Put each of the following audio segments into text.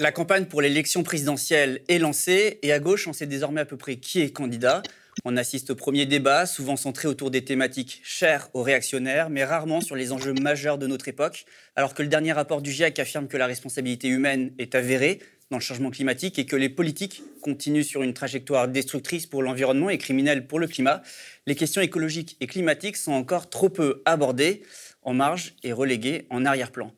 La campagne pour l'élection présidentielle est lancée et à gauche, on sait désormais à peu près qui est candidat. On assiste au premier débat, souvent centré autour des thématiques chères aux réactionnaires, mais rarement sur les enjeux majeurs de notre époque. Alors que le dernier rapport du GIEC affirme que la responsabilité humaine est avérée dans le changement climatique et que les politiques continuent sur une trajectoire destructrice pour l'environnement et criminelle pour le climat, les questions écologiques et climatiques sont encore trop peu abordées, en marge et reléguées en arrière-plan.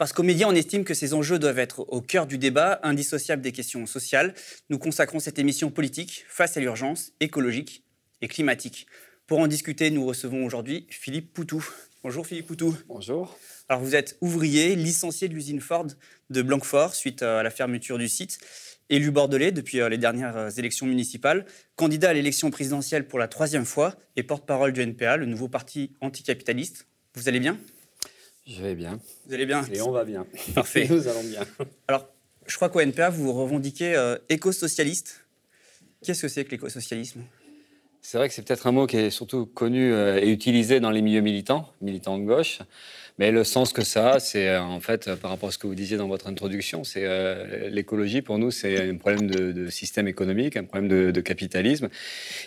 Parce qu'aux médias, on estime que ces enjeux doivent être au cœur du débat, indissociables des questions sociales. Nous consacrons cette émission politique face à l'urgence écologique et climatique. Pour en discuter, nous recevons aujourd'hui Philippe Poutou. Bonjour Philippe Poutou. Bonjour. Alors vous êtes ouvrier, licencié de l'usine Ford de Blanquefort suite à la fermeture du site, élu bordelais depuis euh, les dernières euh, élections municipales, candidat à l'élection présidentielle pour la troisième fois et porte-parole du NPA, le nouveau parti anticapitaliste. Vous allez bien? Je vais bien. Vous allez bien Et on va bien. Parfait. Nous allons bien. Alors, je crois qu'au NPA, vous revendiquez euh, éco-socialiste. Qu'est-ce que c'est que l'éco-socialisme? C'est vrai que c'est peut-être un mot qui est surtout connu euh, et utilisé dans les milieux militants, militants de gauche. Mais le sens que ça a, c'est euh, en fait, euh, par rapport à ce que vous disiez dans votre introduction, c'est euh, l'écologie pour nous, c'est un problème de, système économique, un problème de, capitalisme.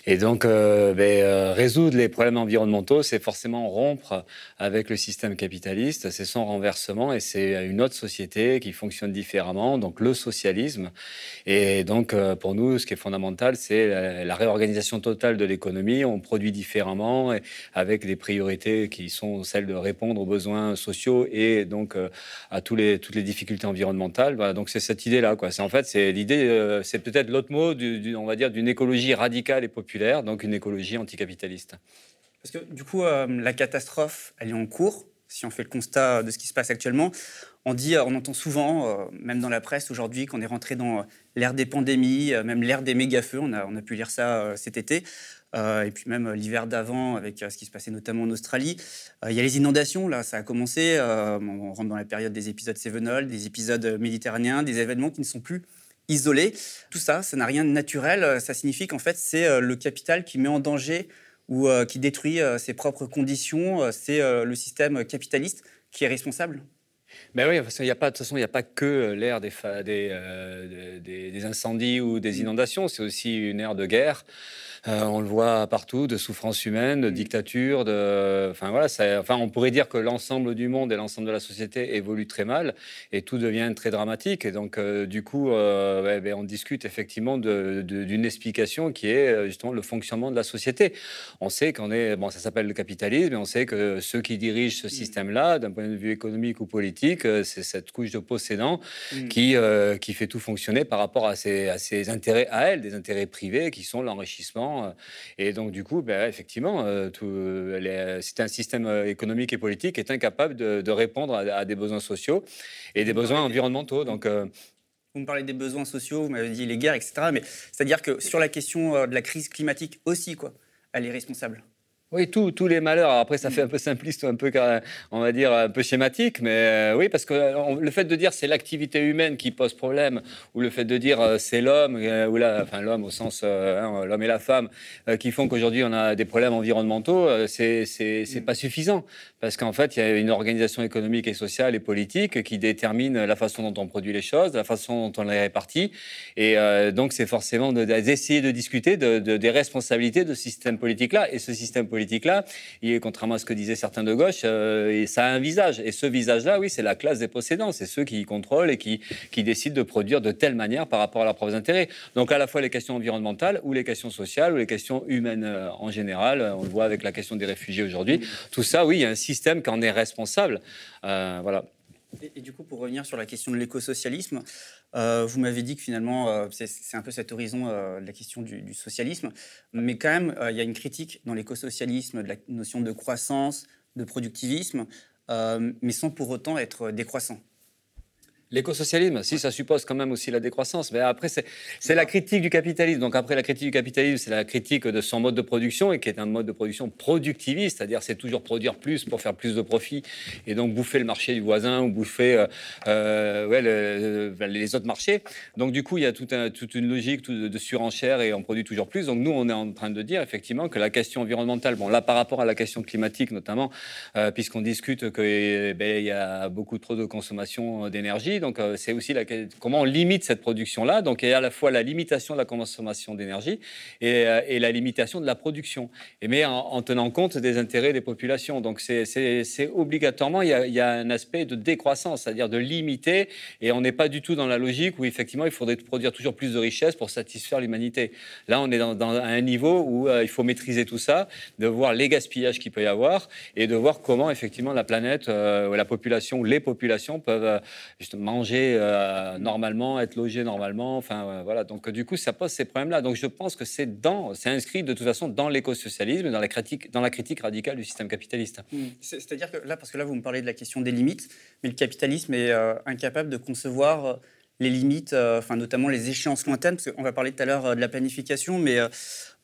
Et donc, ben, résoudre les problèmes environnementaux, c'est forcément rompre avec le système capitaliste, c'est son renversement et c'est une autre société qui fonctionne différemment, donc le socialisme. Et donc, pour nous, ce qui est fondamental, c'est la, réorganisation totale de l'économie. On produit différemment avec des priorités qui sont celles de répondre aux besoins sociaux et donc euh, à tous les, toutes les difficultés environnementales. donc c'est cette idée-là. C'est en fait c'est l'idée, euh, c'est peut-être l'autre mot, on va dire, d'une écologie radicale et populaire, donc une écologie anticapitaliste. Parce que du coup, euh, la catastrophe, elle est en cours. Si on fait le constat de ce qui se passe actuellement, on dit, on entend souvent, même dans la presse aujourd'hui, qu'on est rentré dans l'ère des pandémies, même l'ère des méga-feux. On a, on a pu lire ça cet été. Euh, et puis même euh, l'hiver d'avant avec euh, ce qui se passait notamment en Australie. Il y a les inondations, là, ça a commencé. on rentre dans la période des épisodes Sevenol, des épisodes méditerranéens, des événements qui ne sont plus isolés. Tout ça, ça n'a rien de naturel. Ça signifie qu'en fait, c'est le capital qui met en danger ou qui détruit ses propres conditions. C'est le système capitaliste qui est responsable. Ben oui, il y a pas, de toute façon, il n'y a pas que l'ère des, des, des, incendies ou des inondations, c'est aussi une ère de guerre. Euh, on le voit partout, de souffrance humaine, de dictature, de, enfin voilà, enfin on pourrait dire que l'ensemble du monde et l'ensemble de la société évolue très mal et tout devient très dramatique. Et donc euh, du coup, euh, ben, on discute effectivement d'une explication qui est justement le fonctionnement de la société. On sait qu'on est, bon, ça s'appelle le capitalisme, et on sait que ceux qui dirigent ce système-là, d'un point de vue économique ou politique, c'est cette couche de possédants mm. qui qui fait tout fonctionner par rapport à ses, à ses intérêts à elle, des intérêts privés qui sont l'enrichissement euh, et donc, du coup, ben, effectivement, euh, euh, c'est un système économique et politique qui est incapable de, répondre à, des besoins sociaux et des besoins environnementaux. Donc, vous me parlez des besoins sociaux, vous m'avez dit les guerres, etc. Mais c'est-à-dire que sur la question de la crise climatique aussi, quoi, elle est responsable. Oui, tous les malheurs. après, ça fait un peu simpliste, un peu, on va dire, un peu schématique, mais euh, oui, parce que euh, le fait de dire c'est l'activité humaine qui pose problème, ou le fait de dire euh, c'est l'homme, ou là, enfin l'homme au sens hein, l'homme et la femme, qui font qu'aujourd'hui on a des problèmes environnementaux, c'est c'est pas suffisant, parce qu'en fait il y a une organisation économique et sociale et politique qui détermine la façon dont on produit les choses, la façon dont on les répartit, et donc c'est forcément d'essayer de, de, discuter de, des responsabilités de ce système politique-là, et ce système politique politique-là, contrairement à ce que disaient certains de gauche, euh, ça a un visage. Et ce visage-là, oui, c'est la classe des possédants. C'est ceux qui contrôlent et qui, qui décident de produire de telle manière par rapport à leurs propres intérêts. Donc à la fois les questions environnementales ou les questions sociales ou les questions humaines euh, en général. On le voit avec la question des réfugiés aujourd'hui. Tout ça, oui, il y a un système qui en est responsable. Euh, voilà. Et, du coup, pour revenir sur la question de l'écosocialisme, euh, vous m'avez dit que finalement, euh, c'est un peu cet horizon euh, la question du, socialisme, mais quand même, il y a une critique dans l'écosocialisme de la notion de croissance, de productivisme, mais sans pour autant être décroissant. L'écosocialisme, si, ça suppose quand même aussi la décroissance. Mais après, c'est la critique du capitalisme. Donc après, la critique du capitalisme, c'est la critique de son mode de production, et qui est un mode de production productiviste, c'est-à-dire c'est toujours produire plus pour faire plus de profit, et donc bouffer le marché du voisin ou bouffer euh, euh ouais, le, les autres marchés. Donc du coup, il y a tout un, toute une logique de surenchère, et on produit toujours plus. Donc nous, on est en train de dire effectivement que la question environnementale, bon là par rapport à la question climatique notamment, euh, puisqu'on discute qu'il eh ben, y a beaucoup trop de consommation d'énergie, Donc, c'est aussi comment on limite cette production-là. Donc, il y a à la fois la limitation de la consommation d'énergie et, et, la limitation de la production, et mais en, tenant compte des intérêts des populations. Donc, c'est obligatoirement, il y, a, un aspect de décroissance, c'est-à-dire de limiter, et on n'est pas du tout dans la logique où effectivement il faudrait produire toujours plus de richesses pour satisfaire l'humanité. Là, on est dans, un niveau où il faut maîtriser tout ça, de voir les gaspillages qu'il peut y avoir et de voir comment effectivement la planète, euh, la population, les populations peuvent euh, juste manger euh, normalement, être logées normalement. Enfin voilà. Donc du coup, ça pose ces problèmes-là. Donc je pense que c'est dans, c'est inscrit de toute façon dans l'écosocialisme, dans la critique, dans la critique radicale du système capitaliste. Mmh. C'est-à-dire que là, parce que là vous me parlez de la question des limites, mais le capitalisme est incapable de concevoir les limites, enfin notamment les échéances lointaines, parce qu'on va parler tout à l'heure de la planification, mais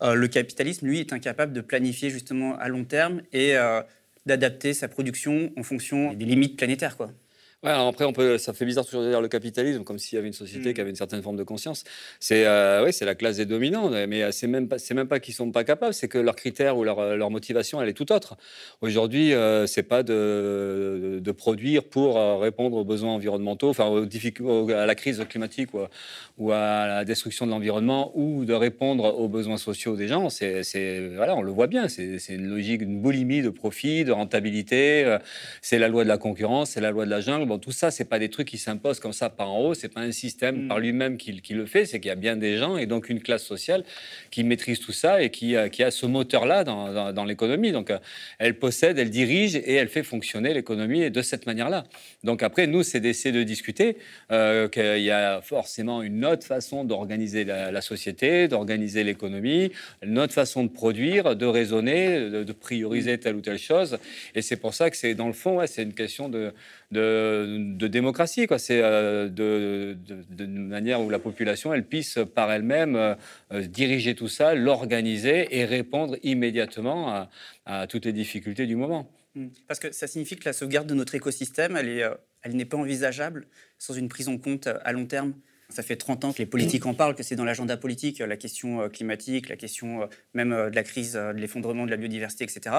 euh, le capitalisme, lui, est incapable de planifier justement à long terme et euh, d'adapter sa production en fonction des limites planétaires. Quoi. Ouais, après, on peut, ça fait bizarre toujours de dire le capitalisme comme s'il y avait une société mm. qui avait une certaine forme de conscience. C'est euh, oui, c'est la classe des dominants, mais c'est même pas, c'est même pas qu'ils sont pas capables, c'est que leurs critères ou leur, leur, motivation, elle est tout autre. Aujourd'hui, euh, c'est pas de, de, produire pour euh, répondre aux besoins environnementaux, enfin aux à la crise climatique ou à, ou à la destruction de l'environnement, ou de répondre aux besoins sociaux des gens. C'est, voilà, on le voit bien. C'est, c'est une logique, une boulimie de profit, de rentabilité. Euh, c'est la loi de la concurrence, c'est la loi de la jungle tout ça, c'est pas des trucs qui s'imposent comme ça par en haut, c'est pas un système mm. par lui-même qui, le fait, c'est qu'il y a bien des gens et donc une classe sociale qui maîtrise tout ça et qui, euh, qui a ce moteur-là dans, l'économie. Donc, euh, elle possède, elle dirige et elle fait fonctionner l'économie de cette manière-là. Donc, après, nous, c'est d'essayer de discuter euh, qu'il y a forcément une autre façon d'organiser la, société, d'organiser l'économie, une autre façon de produire, de raisonner, de, prioriser mm. telle ou telle chose. Et c'est pour ça que c'est, dans le fond, c'est une question de de, démocratie. Quoi. C'est euh, de, de, manière où la population, elle puisse par elle-même euh, euh, diriger tout ça, l'organiser et répondre immédiatement à, toutes les difficultés du moment. Hmm. Parce que ça signifie que la sauvegarde de notre écosystème, elle n'est pas envisageable sans une prise en compte à long terme. Ça fait 30 ans que les politiques en parlent, que c'est dans l'agenda politique, la question climatique, la question même de la crise, de l'effondrement de la biodiversité, etc.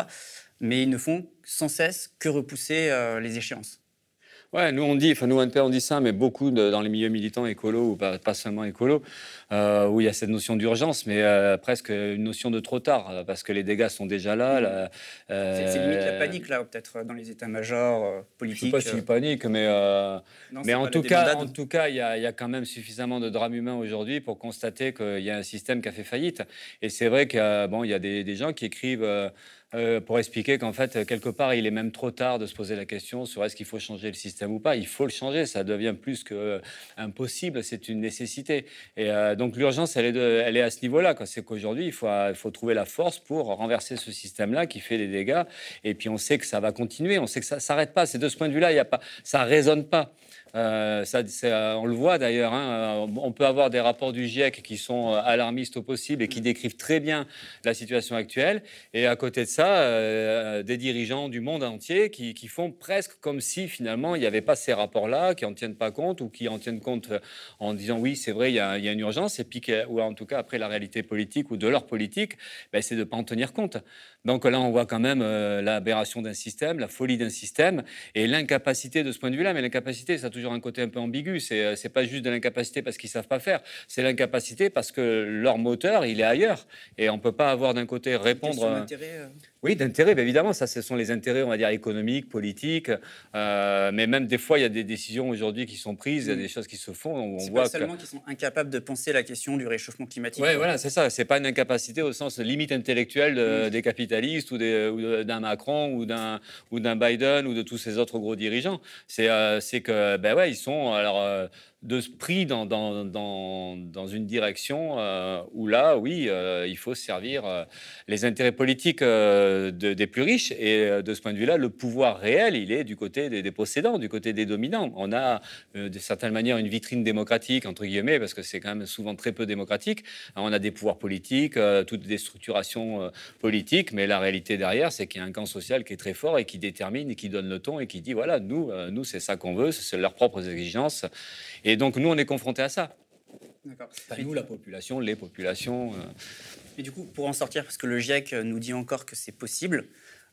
Mais ils ne font sans cesse que repousser les échéances. Ouais, nous on dit, enfin nous NPR on dit ça, mais beaucoup dans les milieux militants écolos ou pas, seulement écolos, euh, où il y a cette notion d'urgence, mais euh, presque une notion de trop tard, euh, parce que les dégâts sont déjà là. c'est limite la panique là, peut-être dans les états-majors politiques. Je ne sais pas si panique, mais mais en tout, cas, en tout cas, il y, a quand même suffisamment de drames humains aujourd'hui pour constater qu'il y a un système qui a fait faillite. Et c'est vrai qu'il bon, il y a des, des gens qui écrivent. Euh, pour expliquer qu'en fait, quelque part, il est même trop tard de se poser la question sur est-ce qu'il faut changer le système ou pas. Il faut le changer, ça devient plus que euh, impossible, c'est une nécessité. Et euh, donc l'urgence, elle, est à ce niveau-là. C'est qu'aujourd'hui, il faut, trouver la force pour renverser ce système-là qui fait des dégâts. Et puis on sait que ça va continuer, on sait que ça s'arrête pas. C'est de ce point de vue-là, il y a pas, ça résonne pas. Euh, ça, euh, on le voit d'ailleurs. Hein, euh, on peut avoir des rapports du GIEC qui sont alarmistes au possible et qui décrivent très bien la situation actuelle. Et à côté de ça, des dirigeants du monde entier qui, font presque comme si finalement il n'y avait pas ces rapports-là, qui en tiennent pas compte ou qui en tiennent compte en disant oui, c'est vrai, il y, a, une urgence. Et puis, ou en tout cas, après la réalité politique ou de leur politique, ben, c'est de ne pas en tenir compte. Donc là, on voit quand même l'aberration d'un système, la folie d'un système et l'incapacité de ce point de vue-là. Mais l'incapacité, ça a toujours un côté un peu ambigu. C'est, euh, c'est pas juste de l'incapacité parce qu'ils savent pas faire. C'est l'incapacité parce que leur moteur, il est ailleurs. Et on peut pas avoir d'un côté répondre. Oui, d'intérêt, évidemment, ça, ce sont les intérêts, on va dire, économiques, politiques, euh, mais même des fois, il y a des décisions aujourd'hui qui sont prises, il y a mm. des choses qui se font. On voit pas seulement qu'ils sont incapables de penser la question du réchauffement climatique. Oui, voilà, c'est ça. C'est pas une incapacité au sens limite intellectuelle mm. des capitalistes ou, d'un Macron ou d'un ou d'un Biden ou de tous ces autres gros dirigeants. C'est euh, que ben ouais, ils sont alors. Euh, de ce prix dans, dans, dans, une direction euh, où là, oui, euh, il faut servir euh, les intérêts politiques de, des plus riches. Et de ce point de vue-là, le pouvoir réel, il est du côté des, possédants, du côté des dominants. On a de certaine manière une vitrine démocratique, entre guillemets, parce que c'est quand même souvent très peu démocratique. On a des pouvoirs politiques, toutes des structurations politiques, mais la réalité derrière, c'est qu'il y a un camp social qui est très fort et qui détermine et qui donne le ton et qui dit, voilà, nous, nous c'est ça qu'on veut, c'est leurs propres exigences. Donc, nous, on est confrontés à ça. nous, la population, les populations. Euh. Et du coup, pour en sortir, parce que le GIEC nous dit encore que c'est possible,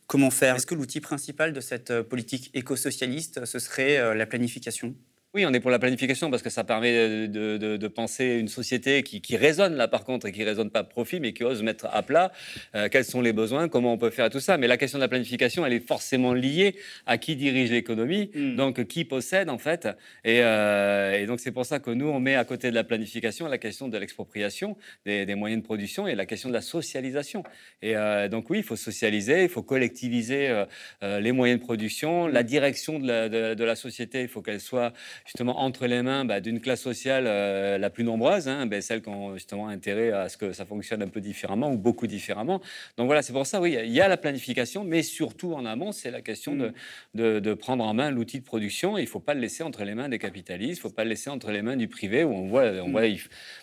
comment faire? Est-ce que l'outil principal de cette euh, politique éco-socialiste, ce serait euh, la planification? Oui, on est pour la planification parce que ça permet de, penser une société qui, qui, résonne là par contre et qui résonne pas profit mais qui ose mettre à plat euh, quels sont les besoins, comment on peut faire tout ça. Mais la question de la planification, elle est forcément liée à qui dirige l'économie, hmm. donc qui possède en fait. Euh, et, donc c'est pour ça que nous on met à côté de la planification la question de l'expropriation des, moyens de production et la question de la socialisation. Et euh, donc oui, il faut socialiser, il faut collectiviser les moyens de production, la direction de la, de la société, il faut qu'elle soit justement entre les mains bah, d'une classe sociale euh, la plus nombreuse, hein, ben, celles qui ont justement intérêt à ce que ça fonctionne un peu différemment ou beaucoup différemment. Donc voilà, c'est pour ça, oui, il y a la planification, mais surtout en amont, c'est la question de, mm. de, prendre en main l'outil de production. Il ne faut pas le laisser entre les mains des capitalistes, il ne faut pas le laisser entre les mains du privé, où on voit, on mm. voit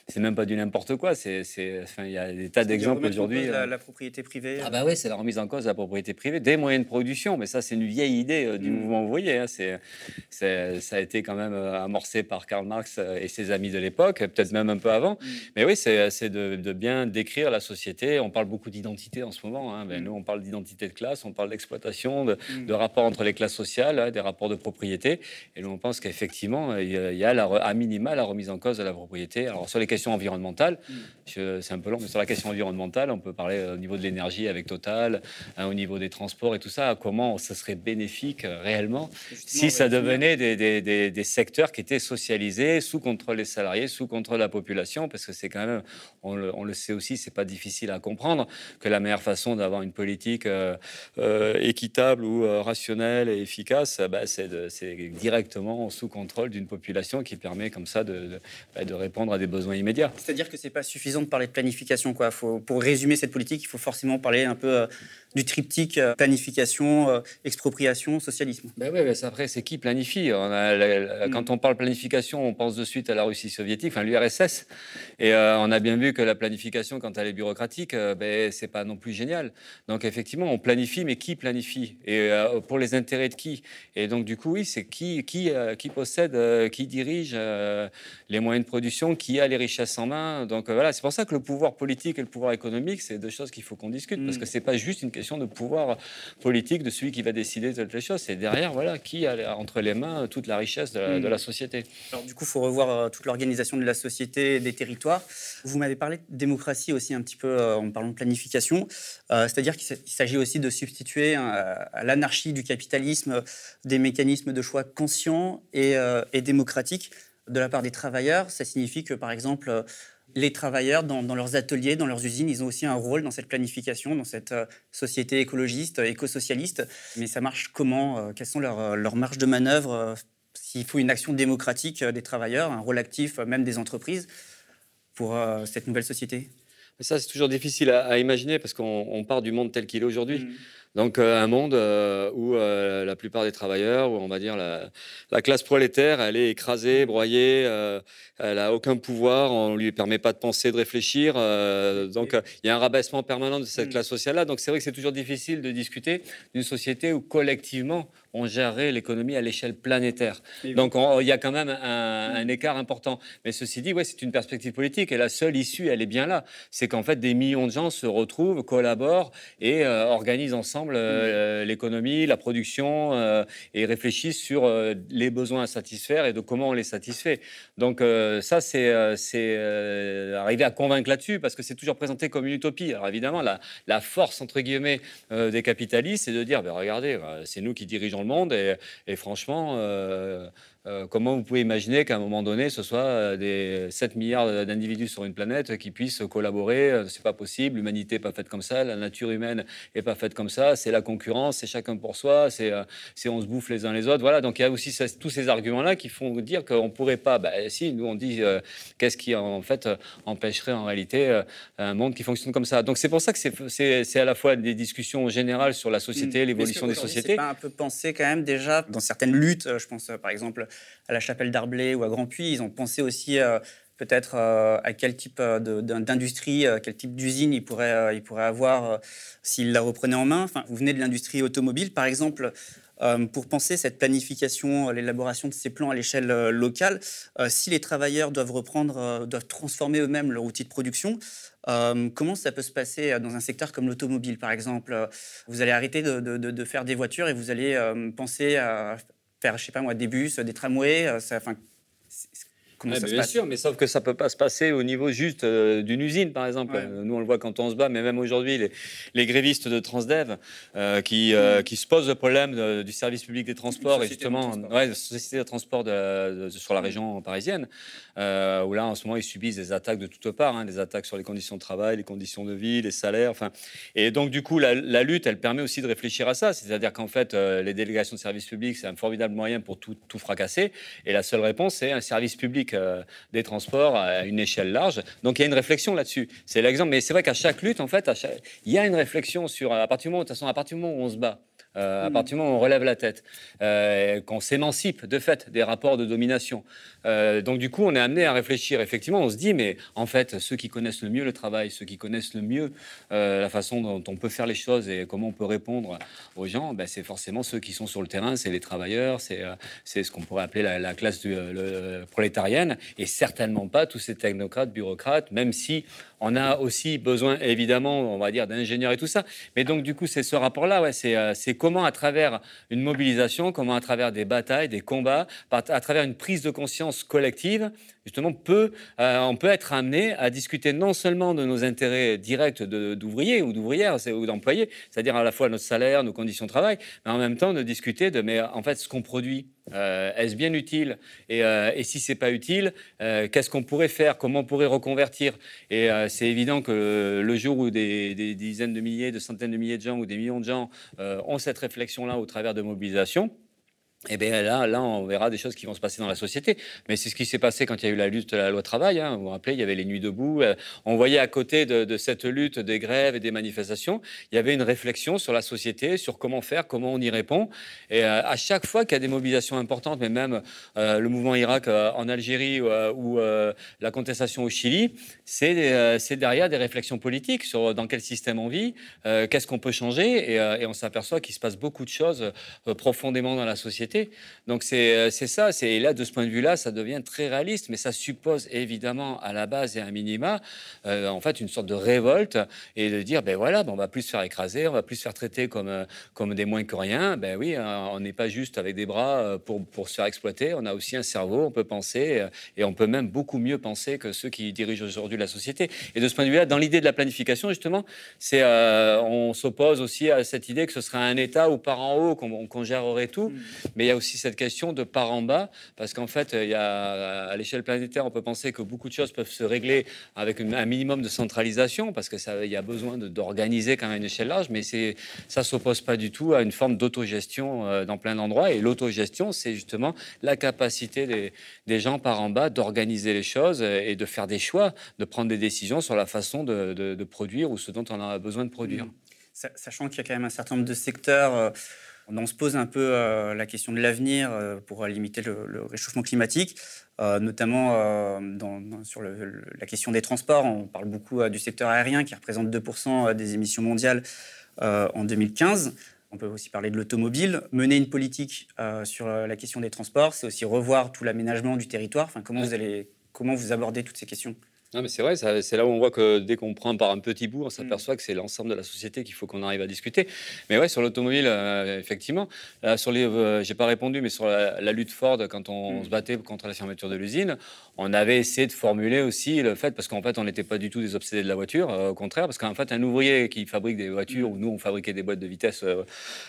c'est même pas du n'importe quoi. C'est, enfin, il y a des tas d'exemples aujourd'hui. La, euh. la, propriété privée. Ah bah oui, c'est la remise en cause de la propriété privée, des moyens de production. Mais ça, c'est une vieille idée euh, du mm. mouvement ouvrier. Hein. C'est, ça a été quand même euh, amorcé par Karl Marx euh, et ses amis de l'époque, peut-être même un peu avant. Mm. Mais oui, c'est de, bien décrire la société. On parle beaucoup d'identité en ce moment. Hein. Ben, mm. Nous, on parle d'identité de classe, on parle d'exploitation, de, mm. de rapports entre les classes sociales, hein, des rapports de propriété. Et nous, on pense qu'effectivement, il y a la, à minima la remise en cause de la propriété. Alors, sur les questions environnementales, c'est un peu long, mais sur la question environnementale, on peut parler euh, au niveau de l'énergie avec Total, hein, au niveau des transports et tout ça, comment ça serait bénéfique euh, réellement si ça devenait des, des, des secteurs qui étaient socialisés, sous contrôle des salariés, sous contrôle de la population, parce que c'est quand même, on le, sait aussi, c'est pas difficile à comprendre que la meilleure façon d'avoir une politique euh, euh, équitable ou euh, rationnelle et efficace, bah, c'est directement sous contrôle d'une population qui permet comme ça de, bah, de, répondre à des besoins immédiats. C'est-à-dire que c'est pas suffisant de parler de planification, quoi. Faut, pour résumer cette politique, il faut forcément parler un peu du triptyque planification, expropriation, socialisme. Ben oui, après, c'est qui planifie? On a, Quand on parle planification, on pense de suite à la Russie soviétique, enfin l'URSS. Et euh, on a bien vu que la planification, quand elle est bureaucratique, euh, ben, c'est pas non plus génial. Donc effectivement, on planifie, mais qui planifie? Et euh, pour les intérêts de qui? Et donc du coup, oui, c'est qui, qui, qui possède, qui dirige les moyens de production, qui a les richesses en main. Donc voilà, c'est pour ça que le pouvoir politique et le pouvoir économique, c'est deux choses qu'il faut qu'on discute, parce mm. que c'est pas juste une question de pouvoir politique de celui qui va décider de telle chose. C'est derrière, voilà, qui a entre les mains toute la richesse de la, de la société. Alors du coup, il faut revoir euh, toute l'organisation de la société, des territoires. Vous m'avez parlé de démocratie aussi un petit peu euh, en parlant de planification, euh, c'est-à-dire qu'il s'agit aussi de substituer à l'anarchie du capitalisme des mécanismes de choix conscients et, et, démocratiques de la part des travailleurs. Ça signifie que, par exemple, les travailleurs, dans, leurs ateliers, dans leurs usines, ils ont aussi un rôle dans cette planification, dans cette société écologiste, éco-socialiste. Mais ça marche comment Quelles sont leurs, leurs marges de manœuvre s'il faut une action démocratique euh, des travailleurs, un rôle actif euh, même des entreprises pour euh, cette nouvelle société Ça, c'est toujours difficile à, imaginer parce qu'on part du monde tel qu'il est aujourd'hui. Mmh. Donc un monde où la plupart des travailleurs, ou on va dire la, classe prolétaire, elle est écrasée, broyée, elle n'a aucun pouvoir, on ne lui permet pas de penser, de réfléchir. donc il y a un rabaissement permanent de cette mmh. classe sociale-là. Donc c'est vrai que c'est toujours difficile de discuter d'une société où collectivement on gérerait l'économie à l'échelle planétaire. Donc il y a quand même un, écart important. Mais ceci dit, ouais, c'est une perspective politique et la seule issue, elle est bien là. C'est qu'en fait, des millions de gens se retrouvent, collaborent et euh, organisent ensemble euh, l'économie, la production euh, et réfléchissent sur les besoins à satisfaire et de comment on les satisfait. Donc ça, c'est arriver à convaincre là-dessus parce que c'est toujours présenté comme une utopie. Alors évidemment, la, la force, entre guillemets, des capitalistes, c'est de dire, ben, regardez, c'est nous qui dirigeons monde et, franchement, euh, euh, comment vous pouvez imaginer qu'à un moment donné, ce soit euh, des 7 milliards d'individus sur une planète qui puissent collaborer euh, C'est pas possible. L'humanité n'est pas faite comme ça. La nature humaine n'est pas faite comme ça. C'est la concurrence, c'est chacun pour soi. C'est on se bouffe les uns les autres. Voilà. Donc il y a aussi tous ces arguments-là qui font dire qu'on pourrait pas. Bah, si nous on dit qu'est-ce qui en fait empêcherait en réalité un monde qui fonctionne comme ça. Donc c'est pour ça que c'est à la fois des discussions générales sur la société, mmh. l'évolution des sociétés. Pas un peu pensé quand même déjà dans certaines luttes. Je pense par exemple à la chapelle d'Arblay ou à Grand Puy. Ils ont pensé aussi euh, peut-être euh, à quel type euh, d'industrie, quel type d'usine ils pourraient, ils pourraient avoir s'ils la reprenaient en main. Enfin, vous venez de l'industrie automobile, par exemple. pour penser cette planification, l'élaboration de ces plans à l'échelle locale, si les travailleurs doivent reprendre, doivent transformer eux-mêmes leur outil de production, comment ça peut se passer dans un secteur comme l'automobile, par exemple? Vous allez arrêter de, faire des voitures et vous allez penser à perds, je sais pas moi, des bus, des tramways. Enfin, bien sûr, mais sauf que ça peut pas se passer au niveau juste euh, d'une usine, par exemple. Nous, on le voit quand on se bat, mais même aujourd'hui, les, les, grévistes de Transdev euh, qui, euh, mm. qui, se posent le problème du service public des transports et justement, ouais, société de transport de, sur la région parisienne, où là, en ce moment, ils subissent des attaques de toutes parts, hein, des attaques sur les conditions de travail, les conditions de vie, les salaires. Enfin, et donc, du coup, la, lutte, elle permet aussi de réfléchir à ça. C'est-à-dire qu'en fait, les délégations de service public, c'est un formidable moyen pour tout, tout fracasser. Et la seule réponse, c'est un service public euh, des transports à une échelle large. Donc il y a une réflexion là-dessus. C'est l'exemple. Mais c'est vrai qu'à chaque lutte, en fait, il y a une réflexion sur à partir du moment, de toute façon, à partir du moment où on se bat. Euh, à mm. partir du moment où on relève la tête, euh, qu'on s'émancipe de fait des rapports de domination. Euh, donc du coup, on est amené à réfléchir. Effectivement, on se dit, mais en fait, ceux qui connaissent le mieux le travail, ceux qui connaissent le mieux la façon dont on peut faire les choses et comment on peut répondre aux gens, ben, c'est forcément ceux qui sont sur le terrain, c'est les travailleurs, c'est c'est ce qu'on pourrait appeler la, classe du, prolétarienne, et certainement pas tous ces technocrates, bureaucrates, même si on a aussi besoin, évidemment, on va dire, d'ingénieurs et tout ça. Mais donc, du coup, c'est ce rapport-là, ouais, c'est comment à travers une mobilisation, comment à travers des batailles, des combats, à travers une prise de conscience collective, justement, euh, on peut être amené à discuter non seulement de nos intérêts directs d'ouvriers ou d'ouvrières ou d'employés, c'est-à-dire à la fois notre salaire, nos conditions de travail, mais en même temps de discuter de en fait ce qu'on produit. Euh, est-ce bien utile et, euh, et, si c'est pas utile, qu'est-ce qu'on pourrait faire? Comment on pourrait reconvertir? Et c'est évident que le jour où des, des, dizaines de milliers, de centaines de milliers de gens ou des millions de gens ont cette réflexion-là au travers de mobilisation, eh bien là, là, on verra des choses qui vont se passer dans la société. Mais c'est ce qui s'est passé quand il y a eu la lutte de la loi travail. Hein. Vous vous rappelez, il y avait les nuits debout. Euh, on voyait à côté de, cette lutte des grèves et des manifestations, il y avait une réflexion sur la société, sur comment faire, comment on y répond. Et euh, à chaque fois qu'il y a des mobilisations importantes, mais même euh, le mouvement Irak en Algérie ou la contestation au Chili, c'est derrière des réflexions politiques sur dans quel système on vit, qu'est-ce qu'on peut changer. Et, et on s'aperçoit qu'il se passe beaucoup de choses profondément dans la société donc euh, c'est ça, c'est là de ce point de vue-là, ça devient très réaliste, mais ça suppose évidemment à la base et à un minima, euh, en fait, une sorte de révolte et de dire ben voilà, ben on va plus se faire écraser, on va plus se faire traiter comme euh, comme des moins que rien. Ben oui, hein, on n'est pas juste avec des bras pour pour se faire exploiter, on a aussi un cerveau, on peut penser et on peut même beaucoup mieux penser que ceux qui dirigent aujourd'hui la société. Et de ce point de vue-là, dans l'idée de la planification justement, c'est on s'oppose aussi à cette idée que ce serait un État ou par en haut qu'on gérerait tout, mmh. mais il y a aussi cette question de par en bas, parce qu'en fait, il y a, à l'échelle planétaire, on peut penser que beaucoup de choses peuvent se régler avec un minimum de centralisation, parce que ça, il y a besoin d'organiser quand même une échelle large, mais c'est, ça s'oppose pas du tout à une forme d'autogestion euh, dans plein d'endroits. Et l'autogestion, c'est justement la capacité des, gens par en bas d'organiser les choses et de faire des choix, de prendre des décisions sur la façon de, produire ou ce dont on a besoin de produire. Sachant qu'il y a quand même un certain nombre de secteurs. Euh, on se pose un peu euh, la question de l'avenir euh, pour limiter le, réchauffement climatique, euh, notamment sur la question des transports. On parle beaucoup du secteur aérien qui représente 2% des émissions mondiales en 2015. On peut aussi parler de l'automobile. Mener une politique sur la question des transports, c'est aussi revoir tout l'aménagement du territoire. Enfin, comment vous allez, comment vous abordez toutes ces questions? Non, mais c'est vrai, c'est là où on voit que dès qu'on prend par un petit bout, on s'aperçoit mm. que c'est l'ensemble de la société qu'il faut qu'on arrive à discuter. Mais ouais, sur l'automobile, euh, effectivement, sur les, euh, j'ai pas répondu, mais sur la, lutte Ford, quand on, mm. se battait contre la fermeture de l'usine, on avait essayé de formuler aussi le fait, parce qu'en fait, on n'était pas du tout des obsédés de la voiture, euh, au contraire, parce qu'en fait, un ouvrier qui fabrique des voitures, mm. ou nous, on fabriquait des boîtes de vitesse,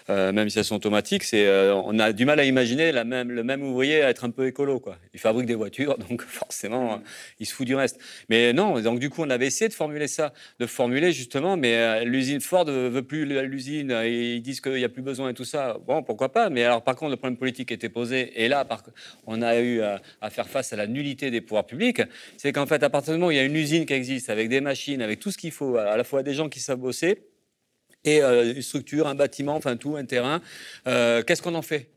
même si elles sont automatiques, c'est, on a du mal à imaginer la même, le même ouvrier être un peu écolo, quoi. Il fabrique des voitures, donc forcément, il se fout du reste. Mais non, donc du coup, on avait essayé de formuler ça, de formuler justement, mais euh, l'usine Ford ne veut plus l'usine, ils disent qu'il n'y a plus besoin et tout ça. Bon, pourquoi pas Mais alors, par contre, le problème politique était posé, et là, on a eu à, faire face à la nullité des pouvoirs publics. C'est qu'en fait, à partir du moment où il y a une usine qui existe, avec des machines, avec tout ce qu'il faut, à la fois des gens qui savent bosser, et euh, une structure, un bâtiment, enfin tout, un terrain, euh, qu'est-ce qu'on en fait?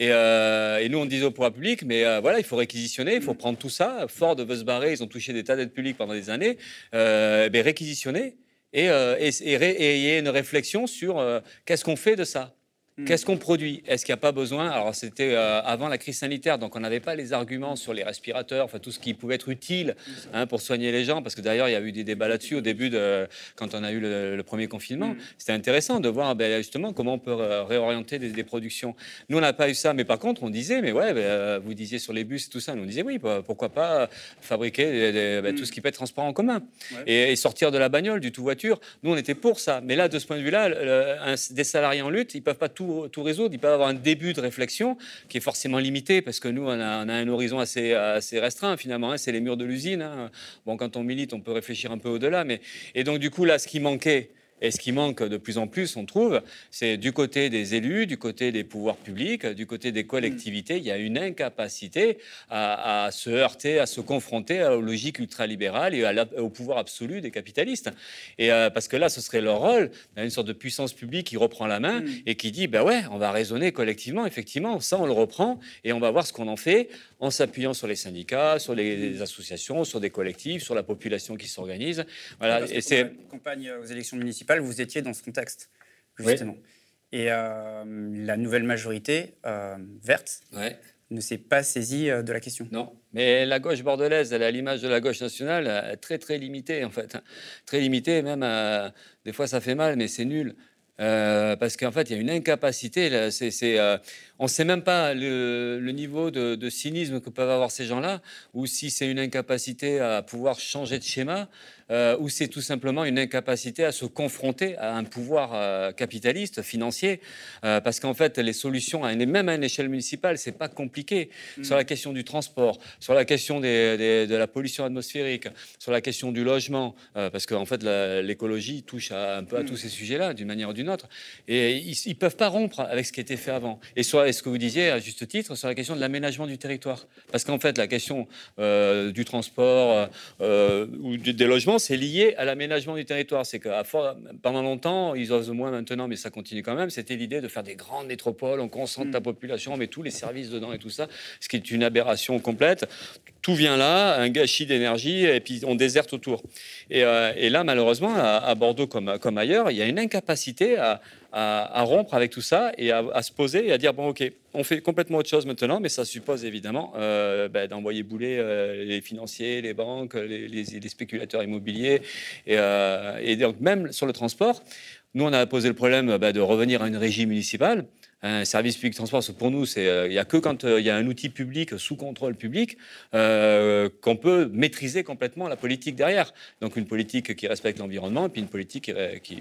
Euh, et, nous, on disait au pouvoir public, mais voilà, il faut réquisitionner, il faut prendre tout ça. Ford veut se barrer, ils ont touché des tas d'aides publiques pendant des années. Euh, ben, réquisitionner et, et, et, une réflexion sur qu'est-ce qu'on fait de ça? Hmm. Qu'est-ce qu'on produit? Est-ce qu'il n'y a pas besoin? Alors, c'était euh, avant la crise sanitaire, donc on n'avait pas les arguments sur les respirateurs, enfin tout ce qui pouvait être utile hein, pour soigner les gens, parce que d'ailleurs, il y a eu des débats là-dessus au début de quand on a eu le, premier confinement. Hmm. C'était intéressant de voir ben, justement comment on peut réorienter des, productions. Nous, on n'a pas eu ça, mais par contre, on disait, mais ouais, ben, euh, vous disiez sur les bus et tout ça, nous on disait oui, pourquoi pas fabriquer ben, tout ce qui peut être transport en commun et, sortir de la bagnole, du tout voiture. Nous, on était pour ça. Mais là, de ce point de vue-là, des salariés en lutte, ils peuvent pas tout tout, résoudre. Il peut avoir un début de réflexion qui est forcément limité parce que nous, on a, un horizon assez, assez restreint finalement. Hein. c'est les murs de l'usine. Hein. Bon, quand on milite, on peut réfléchir un peu au-delà. Mais... Et donc, du coup, là, ce qui manquait, et ce qui manque de plus en plus, on trouve, c'est du côté des élus, du côté des pouvoirs publics, du côté des collectivités, il y a une incapacité à, se heurter, à se confronter aux logiques ultralibérales et au pouvoir absolu des capitalistes. Et euh, parce que là, ce serait leur rôle, une sorte de puissance publique qui reprend la main mm. et qui dit, ben ouais, on va raisonner collectivement, effectivement, ça on le reprend et on va voir ce qu'on en fait en s'appuyant sur les syndicats, sur les, associations, sur des collectifs, sur la population qui s'organise. Voilà. et c'est campagne aux élections municipales, vous étiez dans ce contexte justement. Et euh, la nouvelle majorité euh, verte ne s'est pas saisie euh, de la question. Non, mais la gauche bordelaise, elle a l'image de la gauche nationale très très limitée en fait, très limitée même. des fois, ça fait mal, mais c'est nul. parce qu'en fait, il y a une incapacité. C'est, on ne sait même pas le, niveau de, cynisme que peuvent avoir ces gens-là, ou si c'est une incapacité à pouvoir changer de schéma, euh, ou c'est tout simplement une incapacité à se confronter à un pouvoir euh, capitaliste, financier, euh, parce qu'en fait, les solutions, même à une échelle municipale, c'est pas compliqué. Mm. Sur la question du transport, sur la question de la pollution atmosphérique, sur la question du logement, parce qu'en fait, l'écologie touche un peu à mm. tous ces sujets-là, d'une manière ou d'une autre, et ils, ne peuvent pas rompre avec ce qui était fait avant. Et soit ce que vous disiez à juste titre sur la question de l'aménagement du territoire. Parce qu'en fait, la question euh, du transport euh, ou des logements, c'est lié à l'aménagement du territoire. C'est que pendant longtemps, ils osent moins maintenant, mais ça continue quand même, c'était l'idée de faire des grandes métropoles, on concentre la mm. population, on met tous les services dedans et tout ça, ce qui est une aberration complète. Tout vient là, un gâchis d'énergie, et puis on déserte autour. Et, euh, là, malheureusement, à, Bordeaux comme, comme ailleurs, il y a une incapacité à, à, rompre avec tout ça et à, se poser et à dire bon ok, on fait complètement autre chose maintenant, mais ça suppose évidemment euh, ben, d'envoyer bouler euh, les financiers, les banques, les, spéculateurs immobiliers et, euh, et, donc même sur le transport. Nous, on a posé le problème ben, de revenir à une régie municipale un service public de transport, pour nous, euh, il n'y a que quand euh, il y a un outil public sous contrôle public euh, qu'on peut maîtriser complètement la politique derrière. Donc une politique qui respecte l'environnement et puis une politique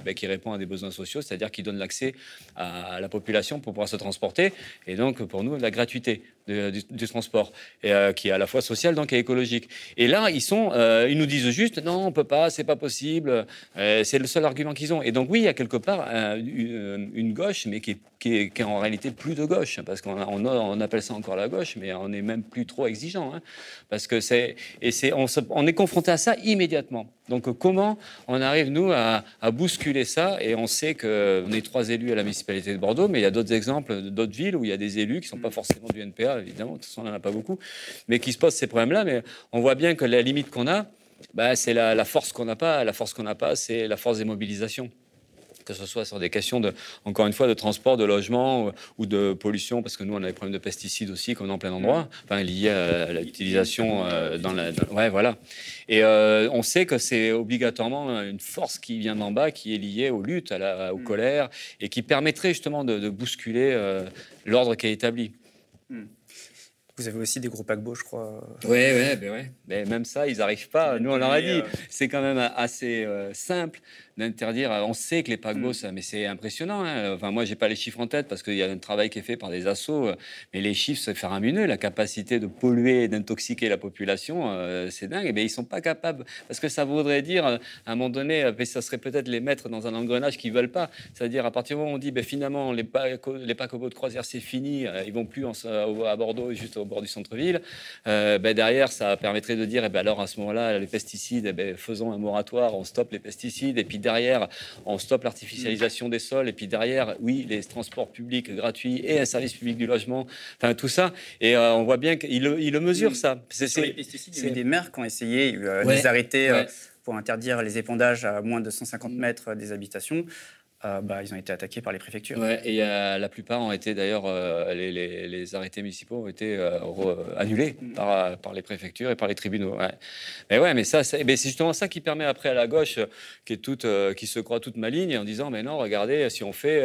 bah, qui répond à des besoins sociaux, c'est-à-dire qui donne l'accès à la population pour pouvoir se transporter et donc pour nous la gratuité du, transport et qui est à la fois social donc et écologique. Et là ils sont, ils nous disent juste non on peut pas, c'est pas possible, c'est le seul argument qu'ils ont. Et donc oui il y a quelque part une, gauche mais qui qui est, qui est en réalité plus de gauche, parce qu'on on, appelle ça encore la gauche, mais on n'est même plus trop exigeant, hein, parce que c'est et c'est on, est confronté à ça immédiatement. Donc comment on arrive nous à, bousculer ça? Et on sait que on est trois élus à la municipalité de Bordeaux, mais il y a d'autres exemples d'autres villes où il y a des élus qui sont pas forcément du NPA, évidemment, de toute façon on n'en a pas beaucoup, mais qui se posent ces problèmes-là. Mais on voit bien que la limite qu'on a, bah, c'est la, la force qu'on n'a pas. La force qu'on n'a pas, c'est la force des mobilisations que ce soit sur des questions, de, encore une fois, de transport, de logement ou, de pollution, parce que nous, on a des problèmes de pesticides aussi, est en plein endroit, enfin, liés à, l'utilisation euh, dans la... ouais, voilà. Et euh, on sait que c'est obligatoirement une force qui vient d'en bas, qui est liée aux luttes, à la, aux mm. colères, et qui permettrait justement de, bousculer euh, l'ordre qui est établi. Mm. Vous avez aussi des gros paquebots, je crois. Oui, ouais, ben ouais. Mais même ça, ils n'arrivent pas. Nous, on leur a dit, c'est quand même assez simple d'interdire. On sait que les paquebots, mm. ça, mais c'est impressionnant. Hein. Enfin, moi, j'ai pas les chiffres en tête parce qu'il y a un travail qui est fait par des assos, mais les chiffres, c'est faramineux. La capacité de polluer et d'intoxiquer la population, euh, c'est dingue. Mais ils sont pas capables parce que ça voudrait dire, à un moment donné, euh, ça serait peut-être les mettre dans un engrenage qu'ils veulent pas. C'est-à-dire, à partir du moment où on dit, ben, finalement, les, les paquebots de croisière, c'est fini, euh, ils vont plus à Bordeaux, juste au bord du centre-ville. ben, derrière, ça permettrait de dire, eh ben, alors à ce moment-là, les pesticides, eh ben, faisons un moratoire, on stoppe les pesticides, et puis derrière, on stoppe l'artificialisation des sols, et puis derrière, oui, les transports publics gratuits et un service public du logement, enfin tout ça. Et euh, on voit bien qu'il le, il le mesure, ça. C'est, les pesticides, il y a des maires qui ont essayé de euh, les arrêter euh, pour interdire les épandages à moins de 150 mm. mètres des habitations. Euh, bah, ils ont été attaqués par les préfectures. Ouais, et la plupart ont été d'ailleurs, euh, les, arrêtés municipaux ont été euh, annulés mm. par, par, les préfectures et par les tribunaux. Ouais. Mais ouais, mais ça, c'est justement ça qui permet après à la gauche, qui, est toute, qui se croit toute maligne, en disant Mais non, regardez, si on fait,